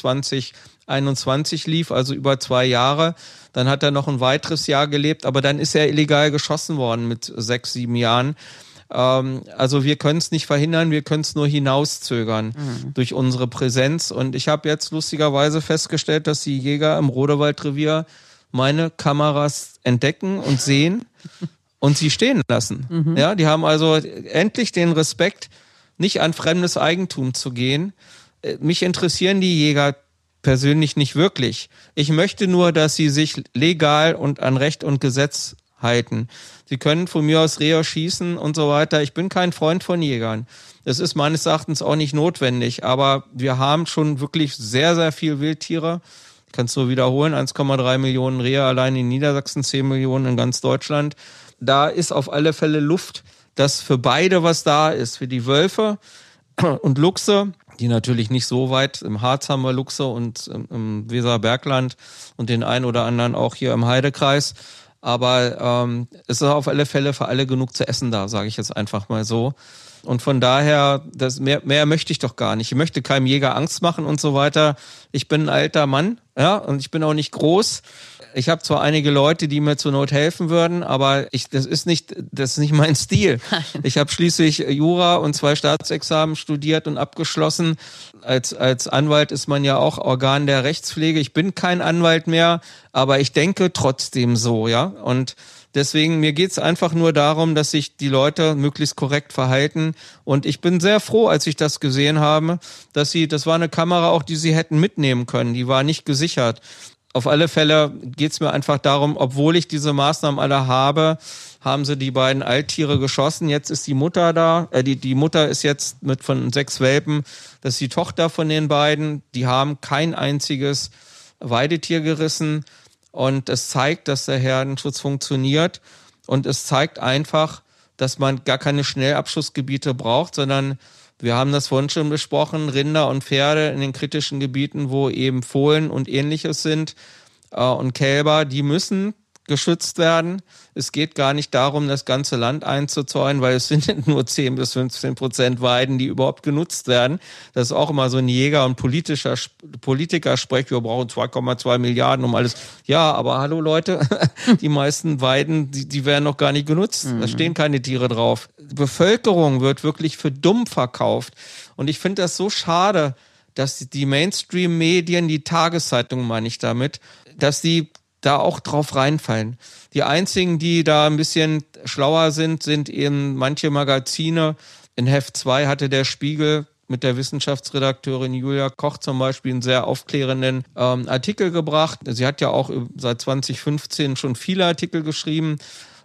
2021 lief, also über zwei Jahre. Dann hat er noch ein weiteres Jahr gelebt, aber dann ist er illegal geschossen worden mit sechs, sieben Jahren. Ähm, also wir können es nicht verhindern, wir können es nur hinauszögern mhm. durch unsere Präsenz. Und ich habe jetzt lustigerweise festgestellt, dass die Jäger im Rodewaldrevier meine Kameras entdecken und sehen [laughs] und sie stehen lassen. Mhm. Ja, die haben also endlich den Respekt, nicht an fremdes Eigentum zu gehen. Äh, mich interessieren die Jäger persönlich nicht wirklich. Ich möchte nur, dass sie sich legal und an Recht und Gesetz halten. Sie können von mir aus Rehe schießen und so weiter. Ich bin kein Freund von Jägern. Das ist meines Erachtens auch nicht notwendig, aber wir haben schon wirklich sehr, sehr viel Wildtiere kannst du wiederholen, 1,3 Millionen Rehe allein in Niedersachsen, 10 Millionen in ganz Deutschland. Da ist auf alle Fälle Luft, dass für beide was da ist, für die Wölfe und Luchse, die natürlich nicht so weit, im Harz haben wir Luchse und im Weserbergland und den einen oder anderen auch hier im Heidekreis. Aber ähm, es ist auf alle Fälle für alle genug zu essen da, sage ich jetzt einfach mal so. Und von daher, das mehr, mehr möchte ich doch gar nicht. Ich möchte keinem Jäger Angst machen und so weiter. Ich bin ein alter Mann, ja, und ich bin auch nicht groß. Ich habe zwar einige Leute, die mir zur Not helfen würden, aber ich, das ist nicht, das ist nicht mein Stil. [laughs] Ich habe schließlich Jura und zwei Staatsexamen studiert und abgeschlossen. Als, als Anwalt ist man ja auch Organ der Rechtspflege. Ich bin kein Anwalt mehr, aber ich denke trotzdem so, ja. Und Deswegen, mir geht's einfach nur darum, dass sich die Leute möglichst korrekt verhalten. Und ich bin sehr froh, als ich das gesehen habe, dass sie, das war eine Kamera auch, die sie hätten mitnehmen können. Die war nicht gesichert. Auf alle Fälle geht's mir einfach darum, obwohl ich diese Maßnahmen alle habe, haben sie die beiden Alttiere geschossen. Jetzt ist die Mutter da. Äh, die, die Mutter ist jetzt mit von sechs Welpen. Das ist die Tochter von den beiden. Die haben kein einziges Weidetier gerissen. Und es zeigt, dass der Herdenschutz funktioniert. Und es zeigt einfach, dass man gar keine Schnellabschussgebiete braucht, sondern Wir haben das vorhin schon besprochen, Rinder und Pferde in den kritischen Gebieten, wo eben Fohlen und ähnliches sind äh, und Kälber, die müssen geschützt werden. Es geht gar nicht darum, das ganze Land einzuzäunen, weil es [laughs] sind nur 10 bis 15 Prozent Weiden, die überhaupt genutzt werden. Das ist auch immer so ein Jäger- und politischer Politiker sprecht, wir brauchen 2,2 Milliarden um alles. Ja, aber hallo Leute, [laughs] die meisten Weiden, die, die werden noch gar nicht genutzt. Da mhm. stehen keine Tiere drauf. Bevölkerung wird wirklich für dumm verkauft. Und ich finde das so schade, dass die Mainstream-Medien, die Tageszeitungen meine ich damit, dass die da auch drauf reinfallen. Die einzigen, die da ein bisschen schlauer sind, sind eben manche Magazine. In Heft 2 hatte der Spiegel mit der Wissenschaftsredakteurin Julia Koch zum Beispiel einen sehr aufklärenden ähm, Artikel gebracht. Sie hat ja auch seit 2015 schon viele Artikel geschrieben.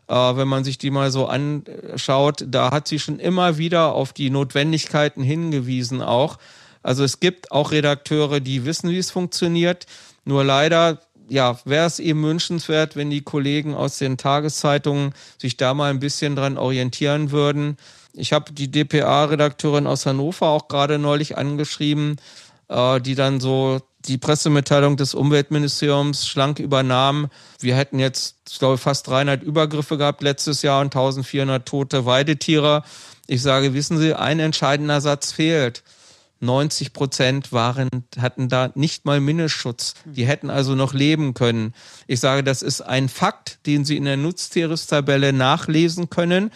Äh, wenn man sich die mal so anschaut, da hat sie schon immer wieder auf die Notwendigkeiten hingewiesen auch. Also es gibt auch Redakteure, die wissen, wie es funktioniert. Nur leider ja, wäre es eben wünschenswert, wenn die Kollegen aus den Tageszeitungen sich da mal ein bisschen dran orientieren würden. Ich habe die DPA-Redakteurin aus Hannover auch gerade neulich angeschrieben, äh, die dann so die Pressemitteilung des Umweltministeriums schlank übernahm. Wir hätten jetzt, ich glaube, fast 300 Übergriffe gehabt letztes Jahr und 1400 tote Weidetiere. Ich sage, wissen Sie, ein entscheidender Satz fehlt. 90 Prozent waren, hatten da nicht mal Mindestschutz. Die hätten also noch leben können. Ich sage, das ist ein Fakt, den Sie in der Nutztierestabelle nachlesen können.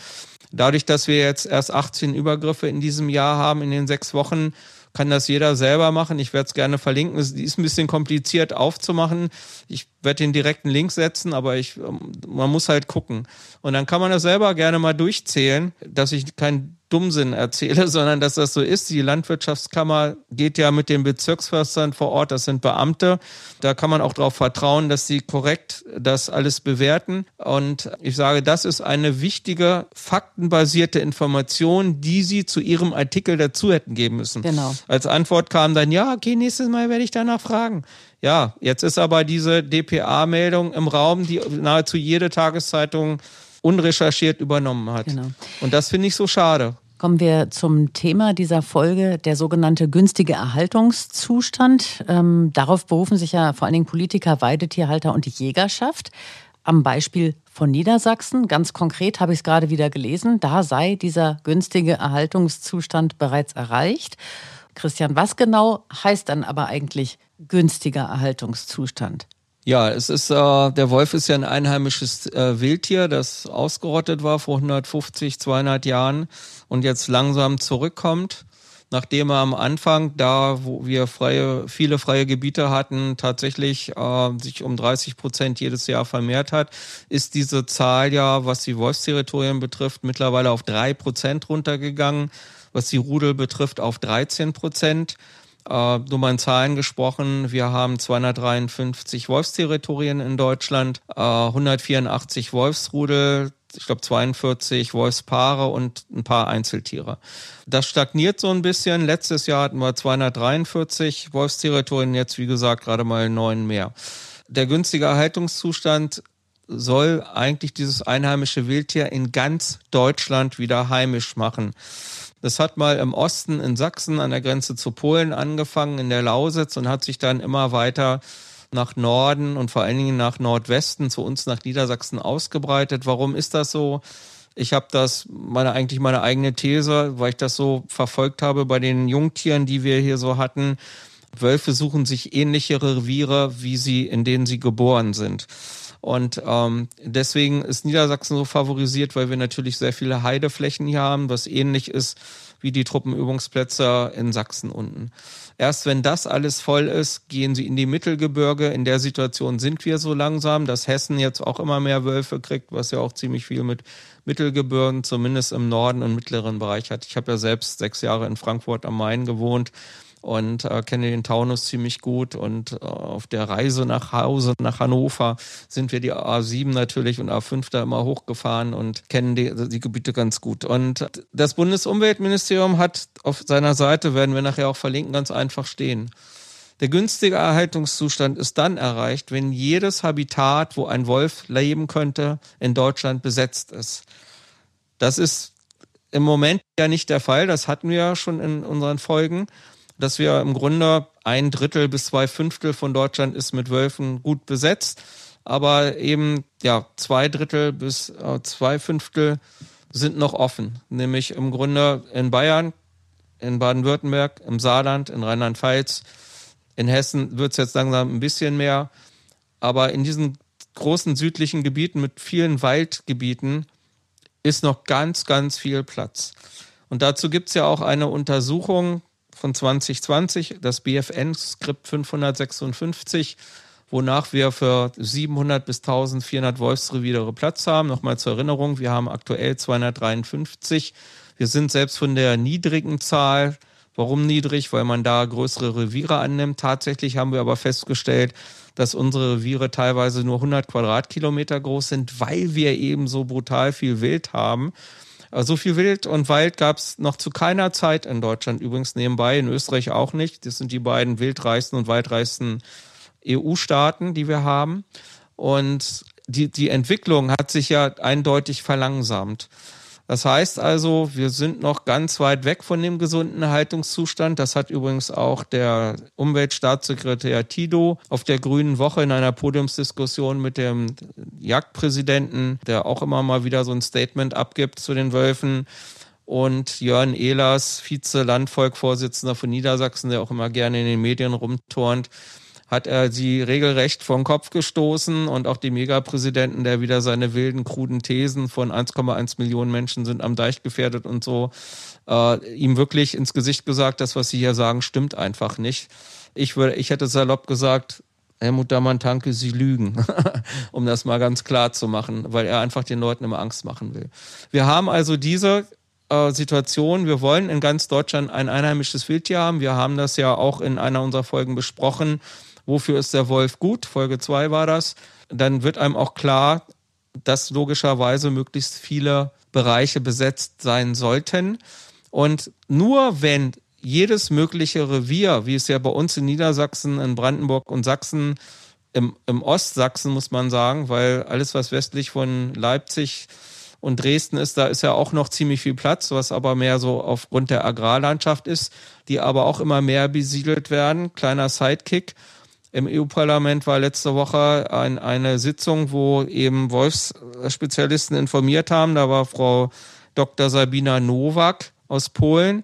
Dadurch, dass wir jetzt erst 18 Übergriffe in diesem Jahr haben, in den sechs Wochen, kann das jeder selber machen. Ich werde es gerne verlinken. Es ist ein bisschen kompliziert aufzumachen. Ich werde den direkten Link setzen, aber ich, man muss halt gucken. Und dann kann man das selber gerne mal durchzählen, dass ich kein Dummsinn erzähle, [laughs] sondern dass das so ist. Die Landwirtschaftskammer geht ja mit den Bezirksförstern vor Ort, das sind Beamte. Da kann man auch darauf vertrauen, dass sie korrekt das alles bewerten. Und ich sage, das ist eine wichtige, faktenbasierte Information, die sie zu ihrem Artikel dazu hätten geben müssen. Genau. Als Antwort kam dann, ja, okay, nächstes Mal werde ich danach fragen. Ja, jetzt ist aber diese DPA-Meldung im Raum, die nahezu jede Tageszeitung unrecherchiert übernommen hat. Genau. Und das finde ich so schade. Kommen wir zum Thema dieser Folge, der sogenannte günstige Erhaltungszustand. Ähm, darauf berufen sich ja vor allen Dingen Politiker, Weidetierhalter und die Jägerschaft. Am Beispiel von Niedersachsen, ganz konkret habe ich es gerade wieder gelesen, da sei dieser günstige Erhaltungszustand bereits erreicht. Christian, was genau heißt dann aber eigentlich günstiger Erhaltungszustand? Ja, es ist, äh, der Wolf ist ja ein einheimisches äh, Wildtier, das ausgerottet war vor 150, 200 Jahren und jetzt langsam zurückkommt. Nachdem er am Anfang, da wo wir freie, viele freie Gebiete hatten, tatsächlich äh, sich um 30 Prozent jedes Jahr vermehrt hat, ist diese Zahl ja, was die Wolfsterritorien betrifft, mittlerweile auf drei Prozent runtergegangen, was die Rudel betrifft auf 13 Prozent. Äh, nur mal in Zahlen gesprochen, wir haben 253 Wolfsterritorien in Deutschland, äh, 184 Wolfsrudel, ich glaube 42 Wolfspaare und ein paar Einzeltiere. Das stagniert so ein bisschen. Letztes Jahr hatten wir 243 Wolfsterritorien, jetzt wie gesagt gerade mal neun mehr. Der günstige Erhaltungszustand soll eigentlich dieses einheimische Wildtier in ganz Deutschland wieder heimisch machen. Das hat mal im Osten in Sachsen an der Grenze zu Polen angefangen, in der Lausitz und hat sich dann immer weiter nach Norden und vor allen Dingen nach Nordwesten zu uns nach Niedersachsen ausgebreitet. Warum ist das so? Ich habe das meine eigentlich meine eigene These, weil ich das so verfolgt habe bei den Jungtieren, die wir hier so hatten. Wölfe suchen sich ähnliche Reviere, wie sie in denen sie geboren sind. Und ähm, deswegen ist Niedersachsen so favorisiert, weil wir natürlich sehr viele Heideflächen hier haben, was ähnlich ist wie die Truppenübungsplätze in Sachsen unten. Erst wenn das alles voll ist, gehen sie in die Mittelgebirge. In der Situation sind wir so langsam, dass Hessen jetzt auch immer mehr Wölfe kriegt, was ja auch ziemlich viel mit Mittelgebirgen, zumindest im Norden und mittleren Bereich hat. Ich habe ja selbst sechs Jahre in Frankfurt am Main gewohnt und äh, kenne den Taunus ziemlich gut. Und äh, auf der Reise nach Hause, nach Hannover, sind wir die A7 natürlich und A5 da immer hochgefahren und kennen die, die Gebiete ganz gut. Und das Bundesumweltministerium hat auf seiner Seite, werden wir nachher auch verlinken, ganz einfach stehen. Der günstige Erhaltungszustand ist dann erreicht, wenn jedes Habitat, wo ein Wolf leben könnte, in Deutschland besetzt ist. Das ist im Moment ja nicht der Fall. Das hatten wir ja schon in unseren Folgen, dass wir im Grunde ein Drittel bis zwei Fünftel von Deutschland ist mit Wölfen gut besetzt. Aber eben, ja, zwei Drittel bis äh, zwei Fünftel sind noch offen. Nämlich im Grunde in Bayern, in Baden-Württemberg, im Saarland, in Rheinland-Pfalz. In Hessen wird es jetzt langsam ein bisschen mehr. Aber in diesen großen südlichen Gebieten mit vielen Waldgebieten ist noch ganz, ganz viel Platz. Und dazu gibt es ja auch eine Untersuchung von 2020, das BFN-Skript 556, wonach wir für 700 bis 1400 Wolfsreviere Platz haben. Nochmal zur Erinnerung, wir haben aktuell 253. Wir sind selbst von der niedrigen Zahl Warum niedrig? Weil man da größere Reviere annimmt. Tatsächlich haben wir aber festgestellt, dass unsere Reviere teilweise nur 100 Quadratkilometer groß sind, weil wir eben so brutal viel Wild haben. Äh, so viel Wild und Wald gab es noch zu keiner Zeit in Deutschland, übrigens nebenbei, in Österreich auch nicht. Das sind die beiden wildreichsten und waldreichsten EU-Staaten, die wir haben. Und die, die Entwicklung hat sich ja eindeutig verlangsamt. Das heißt also, wir sind noch ganz weit weg von dem gesunden Haltungszustand. Das hat übrigens auch der Umweltstaatssekretär Tido auf der Grünen Woche in einer Podiumsdiskussion mit dem Jagdpräsidenten, der auch immer mal wieder so ein Statement abgibt zu den Wölfen, und Jörn Ehlers, Vize-Landvolkvorsitzender von Niedersachsen, der auch immer gerne in den Medien rumturnt, hat er sie regelrecht vom Kopf gestoßen und auch die Megapräsidenten, der wieder seine wilden, kruden Thesen von 1,1 Millionen Menschen sind am Deich gefährdet und so, äh, ihm wirklich ins Gesicht gesagt, das, was sie hier sagen, stimmt einfach nicht. Ich würde, ich hätte salopp gesagt, Helmut Damantanke, Sie lügen, [laughs] um das mal ganz klar zu machen, weil er einfach den Leuten immer Angst machen will. Wir haben also diese äh, Situation, wir wollen in ganz Deutschland ein einheimisches Wildtier haben. Wir haben das ja auch in einer unserer Folgen besprochen wofür ist der Wolf gut, Folge 2 war das, dann wird einem auch klar, dass logischerweise möglichst viele Bereiche besetzt sein sollten. Und nur wenn jedes mögliche Revier, wie es ja bei uns in Niedersachsen, in Brandenburg und Sachsen, im, im Ostsachsen muss man sagen, weil alles, was westlich von Leipzig und Dresden ist, da ist ja auch noch ziemlich viel Platz, was aber mehr so aufgrund der Agrarlandschaft ist, die aber auch immer mehr besiedelt werden. Kleiner Sidekick. Im EU-Parlament war letzte Woche ein, eine Sitzung, wo eben Wolfsspezialisten informiert haben. Da war Frau Dr. Sabina Nowak aus Polen,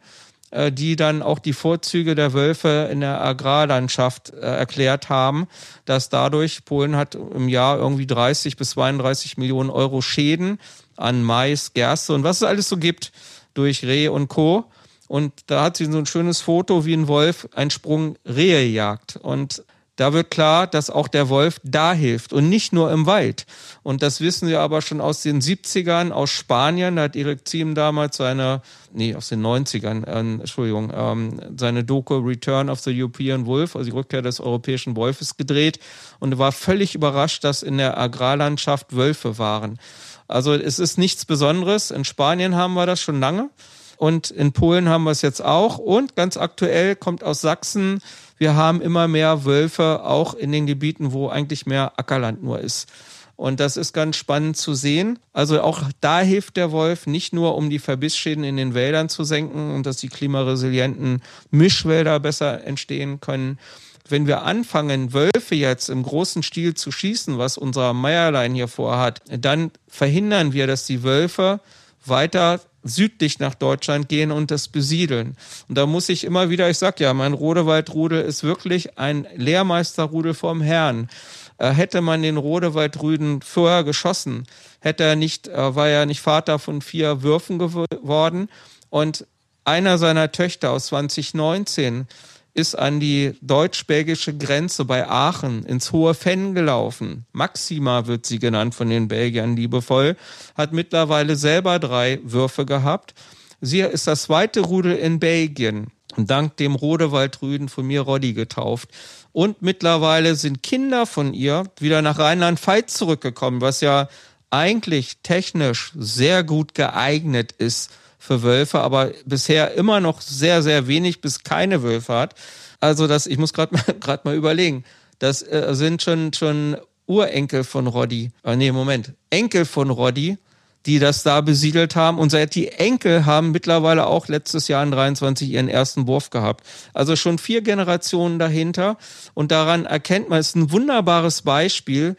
äh, die dann auch die Vorzüge der Wölfe in der Agrarlandschaft äh, erklärt haben, dass dadurch Polen hat im Jahr irgendwie 30 bis 32 Millionen Euro Schäden an Mais, Gerste und was es alles so gibt durch Reh und Co. Und da hat sie so ein schönes Foto, wie ein Wolf einen Sprung Rehe jagt. Und da wird klar, dass auch der Wolf da hilft und nicht nur im Wald. Und das wissen wir aber schon aus den 70ern, aus Spanien. Da hat Erik Ziem damals seine, nee, aus den 90ern, äh, Entschuldigung, ähm, seine Doku Return of the European Wolf, also die Rückkehr des europäischen Wolfes gedreht und war völlig überrascht, dass in der Agrarlandschaft Wölfe waren. Also es ist nichts Besonderes. In Spanien haben wir das schon lange. Und in Polen haben wir es jetzt auch. Und ganz aktuell kommt aus Sachsen wir haben immer mehr Wölfe, auch in den Gebieten, wo eigentlich mehr Ackerland nur ist. Und das ist ganz spannend zu sehen. Also auch da hilft der Wolf nicht nur, um die Verbissschäden in den Wäldern zu senken und dass die klimaresilienten Mischwälder besser entstehen können. Wenn wir anfangen, Wölfe jetzt im großen Stil zu schießen, was unser Meierlein hier vorhat, dann verhindern wir, dass die Wölfe weiter südlich nach Deutschland gehen und das besiedeln. Und da muss ich immer wieder, ich sag ja, mein Rodewaldrudel ist wirklich ein Lehrmeisterrudel vom Herrn. Äh, hätte man den Rodewaldrüden vorher geschossen, hätte er nicht, äh, war er nicht Vater von vier Würfen geworden. Und einer seiner Töchter aus 2019 ist an die deutsch-belgische Grenze bei Aachen ins Hohe Fenn gelaufen. Maxima wird sie genannt von den Belgiern liebevoll, hat mittlerweile selber drei Würfe gehabt. Sie ist das zweite Rudel in Belgien. Dank dem Rodewaldrüden von mir Roddy getauft. Und mittlerweile sind Kinder von ihr wieder nach Rheinland-Pfalz zurückgekommen, was ja eigentlich technisch sehr gut geeignet ist für Wölfe, aber bisher immer noch sehr, sehr wenig bis keine Wölfe hat. Also das, ich muss gerade [laughs] mal, grad mal überlegen. Das äh, sind schon, schon Urenkel von Roddy. Ah, nee, Moment. Enkel von Roddy, die das da besiedelt haben. Und seit die Enkel haben mittlerweile auch letztes Jahr in 23 ihren ersten Wurf gehabt. Also schon vier Generationen dahinter. Und daran erkennt man, es ist ein wunderbares Beispiel,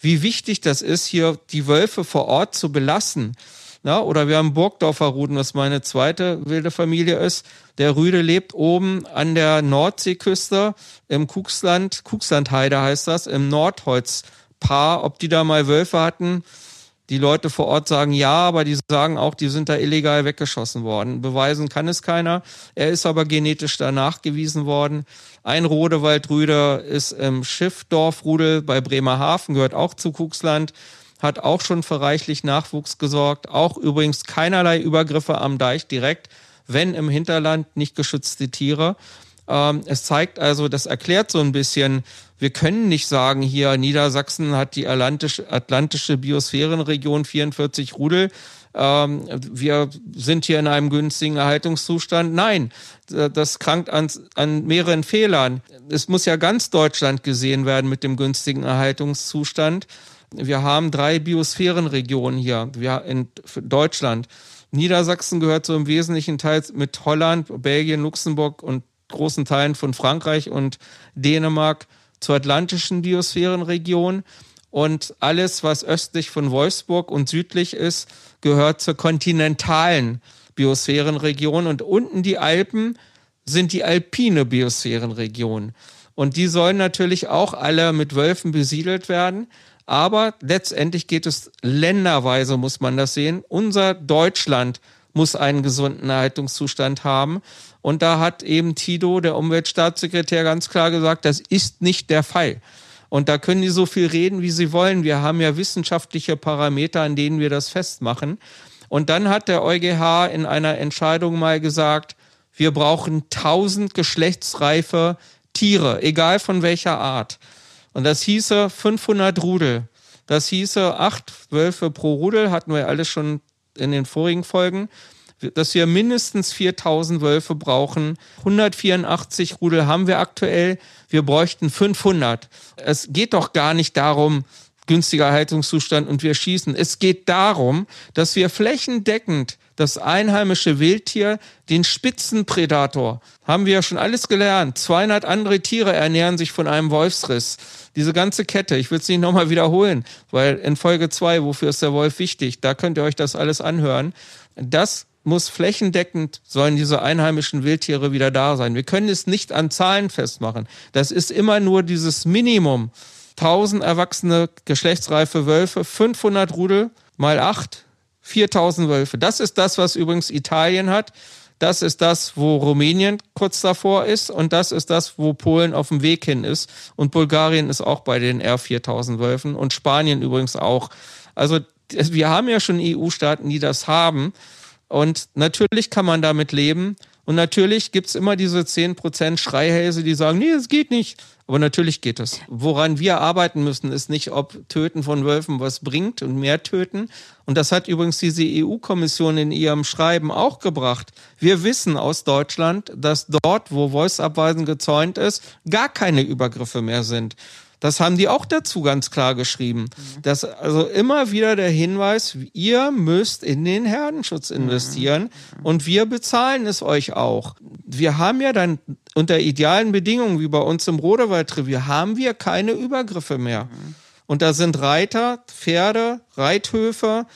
wie wichtig das ist, hier die Wölfe vor Ort zu belassen. Ja, oder wir haben Burgdorfer Ruden, was meine zweite wilde Familie ist. Der Rüde lebt oben an der Nordseeküste im Kuxland, Kuxlandheide heißt das, im Nordholzpaar. Ob die da mal Wölfe hatten, die Leute vor Ort sagen ja, aber die sagen auch, die sind da illegal weggeschossen worden. Beweisen kann es keiner. Er ist aber genetisch da nachgewiesen worden. Ein Rodewaldrüder ist im Schiffdorfrudel bei Bremerhaven, gehört auch zu Kuxland, hat auch schon für reichlich Nachwuchs gesorgt. Auch übrigens keinerlei Übergriffe am Deich direkt, wenn im Hinterland nicht geschützte Tiere. Ähm, es zeigt also, das erklärt so ein bisschen, wir können nicht sagen, hier Niedersachsen hat die atlantische, atlantische Biosphärenregion 44 Rudel. Ähm, wir sind hier in einem günstigen Erhaltungszustand. Nein, das krankt an, an mehreren Fehlern. Es muss ja ganz Deutschland gesehen werden mit dem günstigen Erhaltungszustand. Wir haben drei Biosphärenregionen hier in Deutschland. Niedersachsen gehört so im Wesentlichen Teil mit Holland, Belgien, Luxemburg und großen Teilen von Frankreich und Dänemark zur atlantischen Biosphärenregion. Und alles, was östlich von Wolfsburg und südlich ist, gehört zur kontinentalen Biosphärenregion. Und unten die Alpen sind die alpine Biosphärenregion. Und die sollen natürlich auch alle mit Wölfen besiedelt werden. Aber letztendlich geht es länderweise, muss man das sehen. Unser Deutschland muss einen gesunden Erhaltungszustand haben. Und da hat eben Tito, der Umweltstaatssekretär, ganz klar gesagt, das ist nicht der Fall. Und da können die so viel reden, wie sie wollen. Wir haben ja wissenschaftliche Parameter, an denen wir das festmachen. Und dann hat der EuGH in einer Entscheidung mal gesagt, wir brauchen 1000 geschlechtsreife Tiere, egal von welcher Art. Und das hieße 500 Rudel. Das hieße acht Wölfe pro Rudel, hatten wir alles schon in den vorigen Folgen dass wir mindestens 4000 Wölfe brauchen. 184 Rudel haben wir aktuell. Wir bräuchten 500. Es geht doch gar nicht darum, günstiger Haltungszustand und wir schießen. Es geht darum, dass wir flächendeckend das einheimische Wildtier, den Spitzenpredator, haben wir ja schon alles gelernt. 200 andere Tiere ernähren sich von einem Wolfsriss. Diese ganze Kette, ich will es nicht nochmal wiederholen, weil in Folge 2, wofür ist der Wolf wichtig, da könnt ihr euch das alles anhören. Das muss flächendeckend, sollen diese einheimischen Wildtiere wieder da sein. Wir können es nicht an Zahlen festmachen. Das ist immer nur dieses Minimum. 1000 erwachsene geschlechtsreife Wölfe, 500 Rudel mal 8, 4000 Wölfe. Das ist das, was übrigens Italien hat. Das ist das, wo Rumänien kurz davor ist und das ist das, wo Polen auf dem Weg hin ist und Bulgarien ist auch bei den R4000 Wölfen und Spanien übrigens auch. Also wir haben ja schon EU-Staaten, die das haben und natürlich kann man damit leben. Und natürlich gibt's immer diese 10% Schreihälse, die sagen, nee, es geht nicht. Aber natürlich geht es. Woran wir arbeiten müssen, ist nicht, ob Töten von Wölfen was bringt und mehr töten. Und das hat übrigens diese EU-Kommission in ihrem Schreiben auch gebracht. Wir wissen aus Deutschland, dass dort, wo Wolfsabweisen gezäunt ist, gar keine Übergriffe mehr sind. Das haben die auch dazu ganz klar geschrieben. Mhm. Das also immer wieder der Hinweis, ihr müsst in den Herdenschutz investieren mhm. und wir bezahlen es euch auch. Wir haben ja dann unter idealen Bedingungen, wie bei uns im Rodewaldrevier, haben wir keine Übergriffe mehr. Mhm. Und da sind Reiter, Pferde, Reithöfe,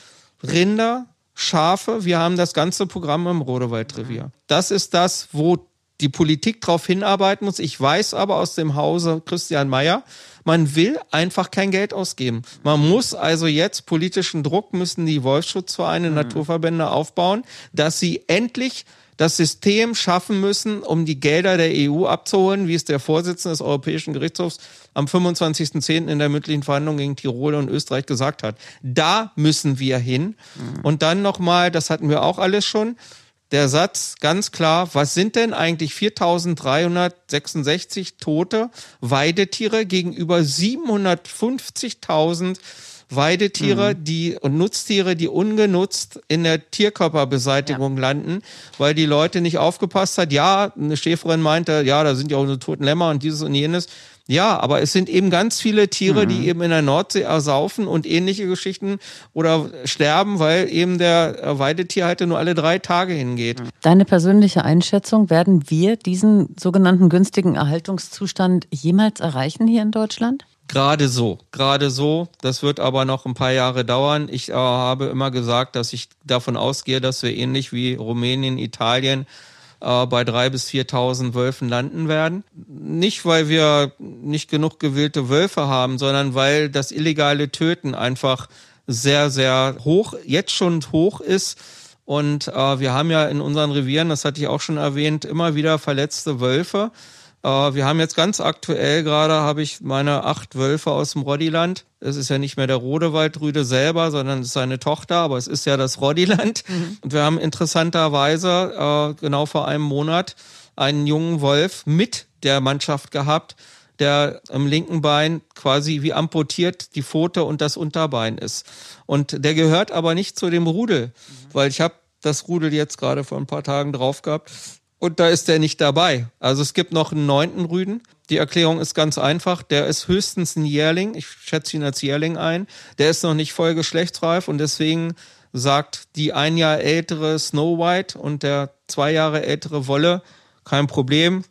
Rinder, Schafe. Wir haben das ganze Programm im Rodewaldrevier. Das ist das, wo die Politik darauf hinarbeiten muss. Ich weiß aber aus dem Hause Christian Mayer, man will einfach kein Geld ausgeben. Man muss also jetzt politischen Druck müssen die Wolfsschutzvereine, mhm. Naturverbände aufbauen, dass sie endlich das System schaffen müssen, um die Gelder der EU abzuholen, wie es der Vorsitzende des Europäischen Gerichtshofs am 25.10. in der mündlichen Verhandlung gegen Tirol und Österreich gesagt hat. Da müssen wir hin. Mhm. Und dann nochmal, das hatten wir auch alles schon, der Satz ganz klar, was sind denn eigentlich 4366 tote Weidetiere gegenüber 750.000 Weidetiere, mhm. die und Nutztiere, die ungenutzt in der Tierkörperbeseitigung ja. landen, weil die Leute nicht aufgepasst hat. Ja, eine Schäferin meinte, ja, da sind ja auch so toten Lämmer und dieses und jenes. Ja, aber es sind eben ganz viele Tiere, mhm. die eben in der Nordsee ersaufen und ähnliche Geschichten oder sterben, weil eben der Weidetierhalter nur alle drei Tage hingeht. Deine persönliche Einschätzung, werden wir diesen sogenannten günstigen Erhaltungszustand jemals erreichen hier in Deutschland? Gerade so, gerade so. Das wird aber noch ein paar Jahre dauern. Ich äh, habe immer gesagt, dass ich davon ausgehe, dass wir ähnlich wie Rumänien, Italien äh, bei drei bis 4.000 Wölfen landen werden. Nicht, weil wir nicht genug gewillte Wölfe haben, sondern weil das illegale Töten einfach sehr, sehr hoch, jetzt schon hoch ist. Und äh, wir haben ja in unseren Revieren, das hatte ich auch schon erwähnt, immer wieder verletzte Wölfe. Äh, wir haben jetzt ganz aktuell gerade, habe ich meine acht Wölfe aus dem Roddiland. Es ist ja nicht mehr der Rodewaldrüde selber, sondern es ist seine Tochter, aber es ist ja das Roddiland. Mhm. Und wir haben interessanterweise äh, genau vor einem Monat einen jungen Wolf mit der Mannschaft gehabt, der am linken Bein quasi wie amputiert die Pfote und das Unterbein ist. Und der gehört aber nicht zu dem Rudel, mhm. weil ich habe das Rudel jetzt gerade vor ein paar Tagen drauf gehabt und da ist der nicht dabei. Also es gibt noch einen neunten Rüden. Die Erklärung ist ganz einfach. Der ist höchstens ein Jährling. Ich schätze ihn als Jährling ein. Der ist noch nicht voll geschlechtsreif und deswegen sagt die ein Jahr ältere Snow White und der zwei Jahre ältere Wolle, kein Problem,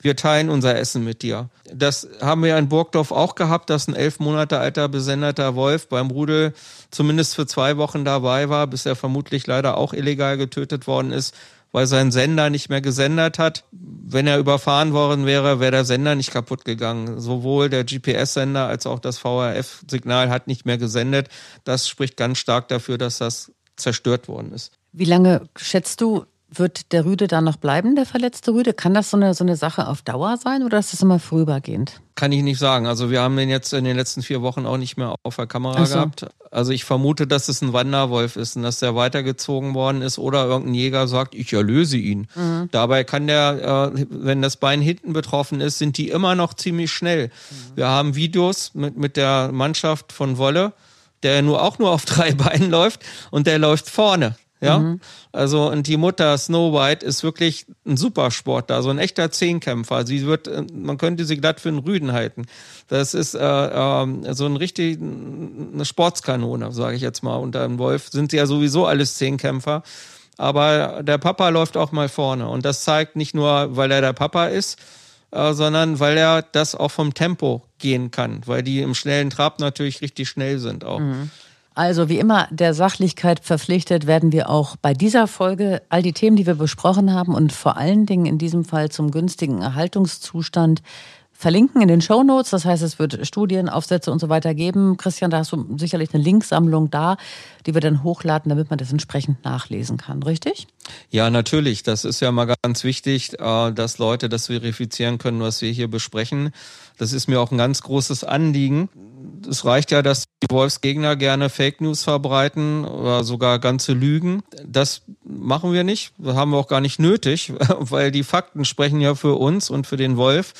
wir teilen unser Essen mit dir. Das haben wir in Burgdorf auch gehabt, dass ein elf Monate alter besenderter Wolf beim Rudel zumindest für zwei Wochen dabei war, bis er vermutlich leider auch illegal getötet worden ist weil sein Sender nicht mehr gesendet hat. Wenn er überfahren worden wäre, wäre der Sender nicht kaputt gegangen. Sowohl der GPS-Sender als auch das VRF-Signal hat nicht mehr gesendet. Das spricht ganz stark dafür, dass das zerstört worden ist. Wie lange schätzt du, wird der Rüde da noch bleiben, der verletzte Rüde? Kann das so eine, so eine Sache auf Dauer sein oder ist das immer vorübergehend? Kann ich nicht sagen. Also wir haben den jetzt in den letzten vier Wochen auch nicht mehr auf der Kamera so. gehabt. Also ich vermute, dass es ein Wanderwolf ist und dass der weitergezogen worden ist oder irgendein Jäger sagt, ich erlöse ihn. Mhm. Dabei kann der, äh, wenn das Bein hinten betroffen ist, sind die immer noch ziemlich schnell. Mhm. Wir haben Videos mit, mit der Mannschaft von Wolle, der nur auch nur auf [laughs] drei Beinen läuft und der läuft vorne. Ja, mhm. also und die Mutter Snow White ist wirklich ein Supersportler, so ein echter Zehnkämpfer. Sie wird, äh, man könnte sie glatt für einen Rüden halten. Das ist äh, äh, so ein richtig eine Sportskanone, sage ich jetzt mal. Unter einem Wolf sind sie ja sowieso alles Zehnkämpfer. Aber der Papa läuft auch mal vorne und das zeigt nicht nur, weil er der Papa ist, äh, sondern weil er das auch vom Tempo gehen kann, weil die im schnellen Trab natürlich richtig schnell sind auch. Mhm. Also wie immer der Sachlichkeit verpflichtet werden wir auch bei dieser Folge all die Themen, die wir besprochen haben und vor allen Dingen in diesem Fall zum günstigen Erhaltungszustand verlinken in den Show Notes. Das heißt, es wird Studien, Aufsätze und so weiter geben. Christian, da hast du sicherlich eine Linksammlung da, die wir dann hochladen, damit man das entsprechend nachlesen kann, richtig? Ja, natürlich. Das ist ja mal ganz wichtig, äh, dass Leute das verifizieren können, was wir hier besprechen. Das ist mir auch ein ganz großes Anliegen. Es reicht ja, dass die Wolfsgegner gerne Fake News verbreiten oder sogar ganze Lügen. Das machen wir nicht. Das haben wir auch gar nicht nötig, [laughs] weil die Fakten sprechen ja für uns und für den Wolf.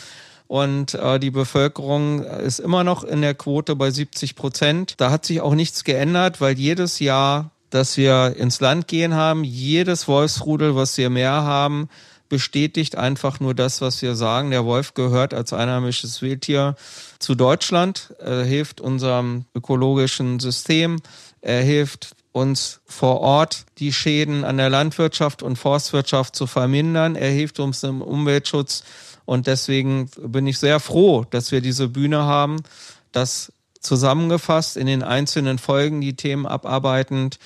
Und äh, die Bevölkerung ist immer noch in der Quote bei 70 Prozent. Da hat sich auch nichts geändert, weil jedes Jahr, dass wir ins Land gehen haben, jedes Wolfsrudel, was wir mehr haben, bestätigt einfach nur das, was wir sagen. Der Wolf gehört als einheimisches Wildtier zu Deutschland. Er hilft unserem ökologischen System. Er hilft uns vor Ort die Schäden an der Landwirtschaft und Forstwirtschaft zu vermindern. Er hilft uns im Umweltschutz und deswegen bin ich sehr froh, dass wir diese Bühne haben, das zusammengefasst in den einzelnen Folgen die Themen abarbeitend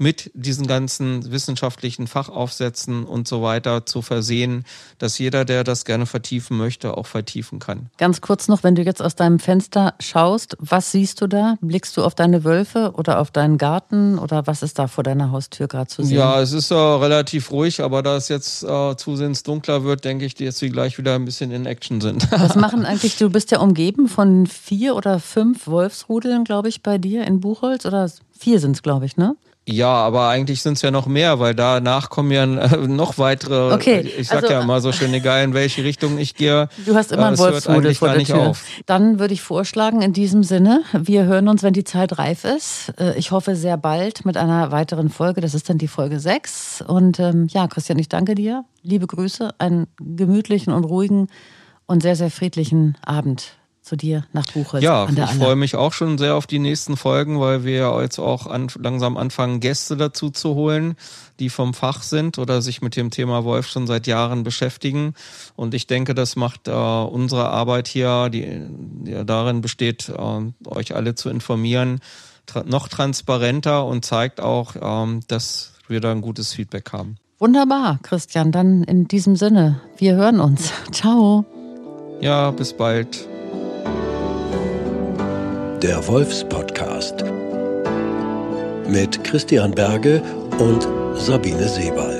mit diesen ganzen wissenschaftlichen Fachaufsätzen und so weiter zu versehen, dass jeder, der das gerne vertiefen möchte, auch vertiefen kann. Ganz kurz noch, wenn du jetzt aus deinem Fenster schaust, was siehst du da? Blickst du auf deine Wölfe oder auf deinen Garten oder was ist da vor deiner Haustür gerade zu sehen? Ja, es ist äh, relativ ruhig, aber da es jetzt äh, zusehends dunkler wird, denke ich, dass wir gleich wieder ein bisschen in Action sind. [laughs] Was machen eigentlich, du bist ja umgeben von vier oder fünf Wolfsrudeln, glaube ich, bei dir in Buchholz oder vier sind es, glaube ich, ne? Ja, aber eigentlich sind es ja noch mehr, weil danach kommen ja äh, noch weitere. Okay, ich sag also, ja immer so schön, egal in welche Richtung ich gehe. Du hast immer äh, ein es hört Wolfsrudel eigentlich vor gar der nicht Tür. auf. Dann würde ich vorschlagen, in diesem Sinne, wir hören uns, wenn die Zeit reif ist. Äh, Ich hoffe sehr bald mit einer weiteren Folge. Das ist dann die Folge 6. Und ähm, ja, Christian, ich danke dir. Liebe Grüße, einen gemütlichen und ruhigen und sehr, sehr friedlichen Abend zu dir nach Buchholz Ja, ich freue mich auch schon sehr auf die nächsten Folgen, weil wir ja jetzt auch an, langsam anfangen, Gäste dazu zu holen, die vom Fach sind oder sich mit dem Thema Wolf schon seit Jahren beschäftigen. Und ich denke, das macht äh, unsere Arbeit hier, die, die ja darin besteht, äh, euch alle zu informieren, tra noch transparenter und zeigt auch, ähm, dass wir da ein gutes Feedback haben. Wunderbar, Christian. Dann in diesem Sinne, wir hören uns. [laughs] Ciao. Ja, bis bald. Der Wolfspodcast mit Christian Berge und Sabine Sebald.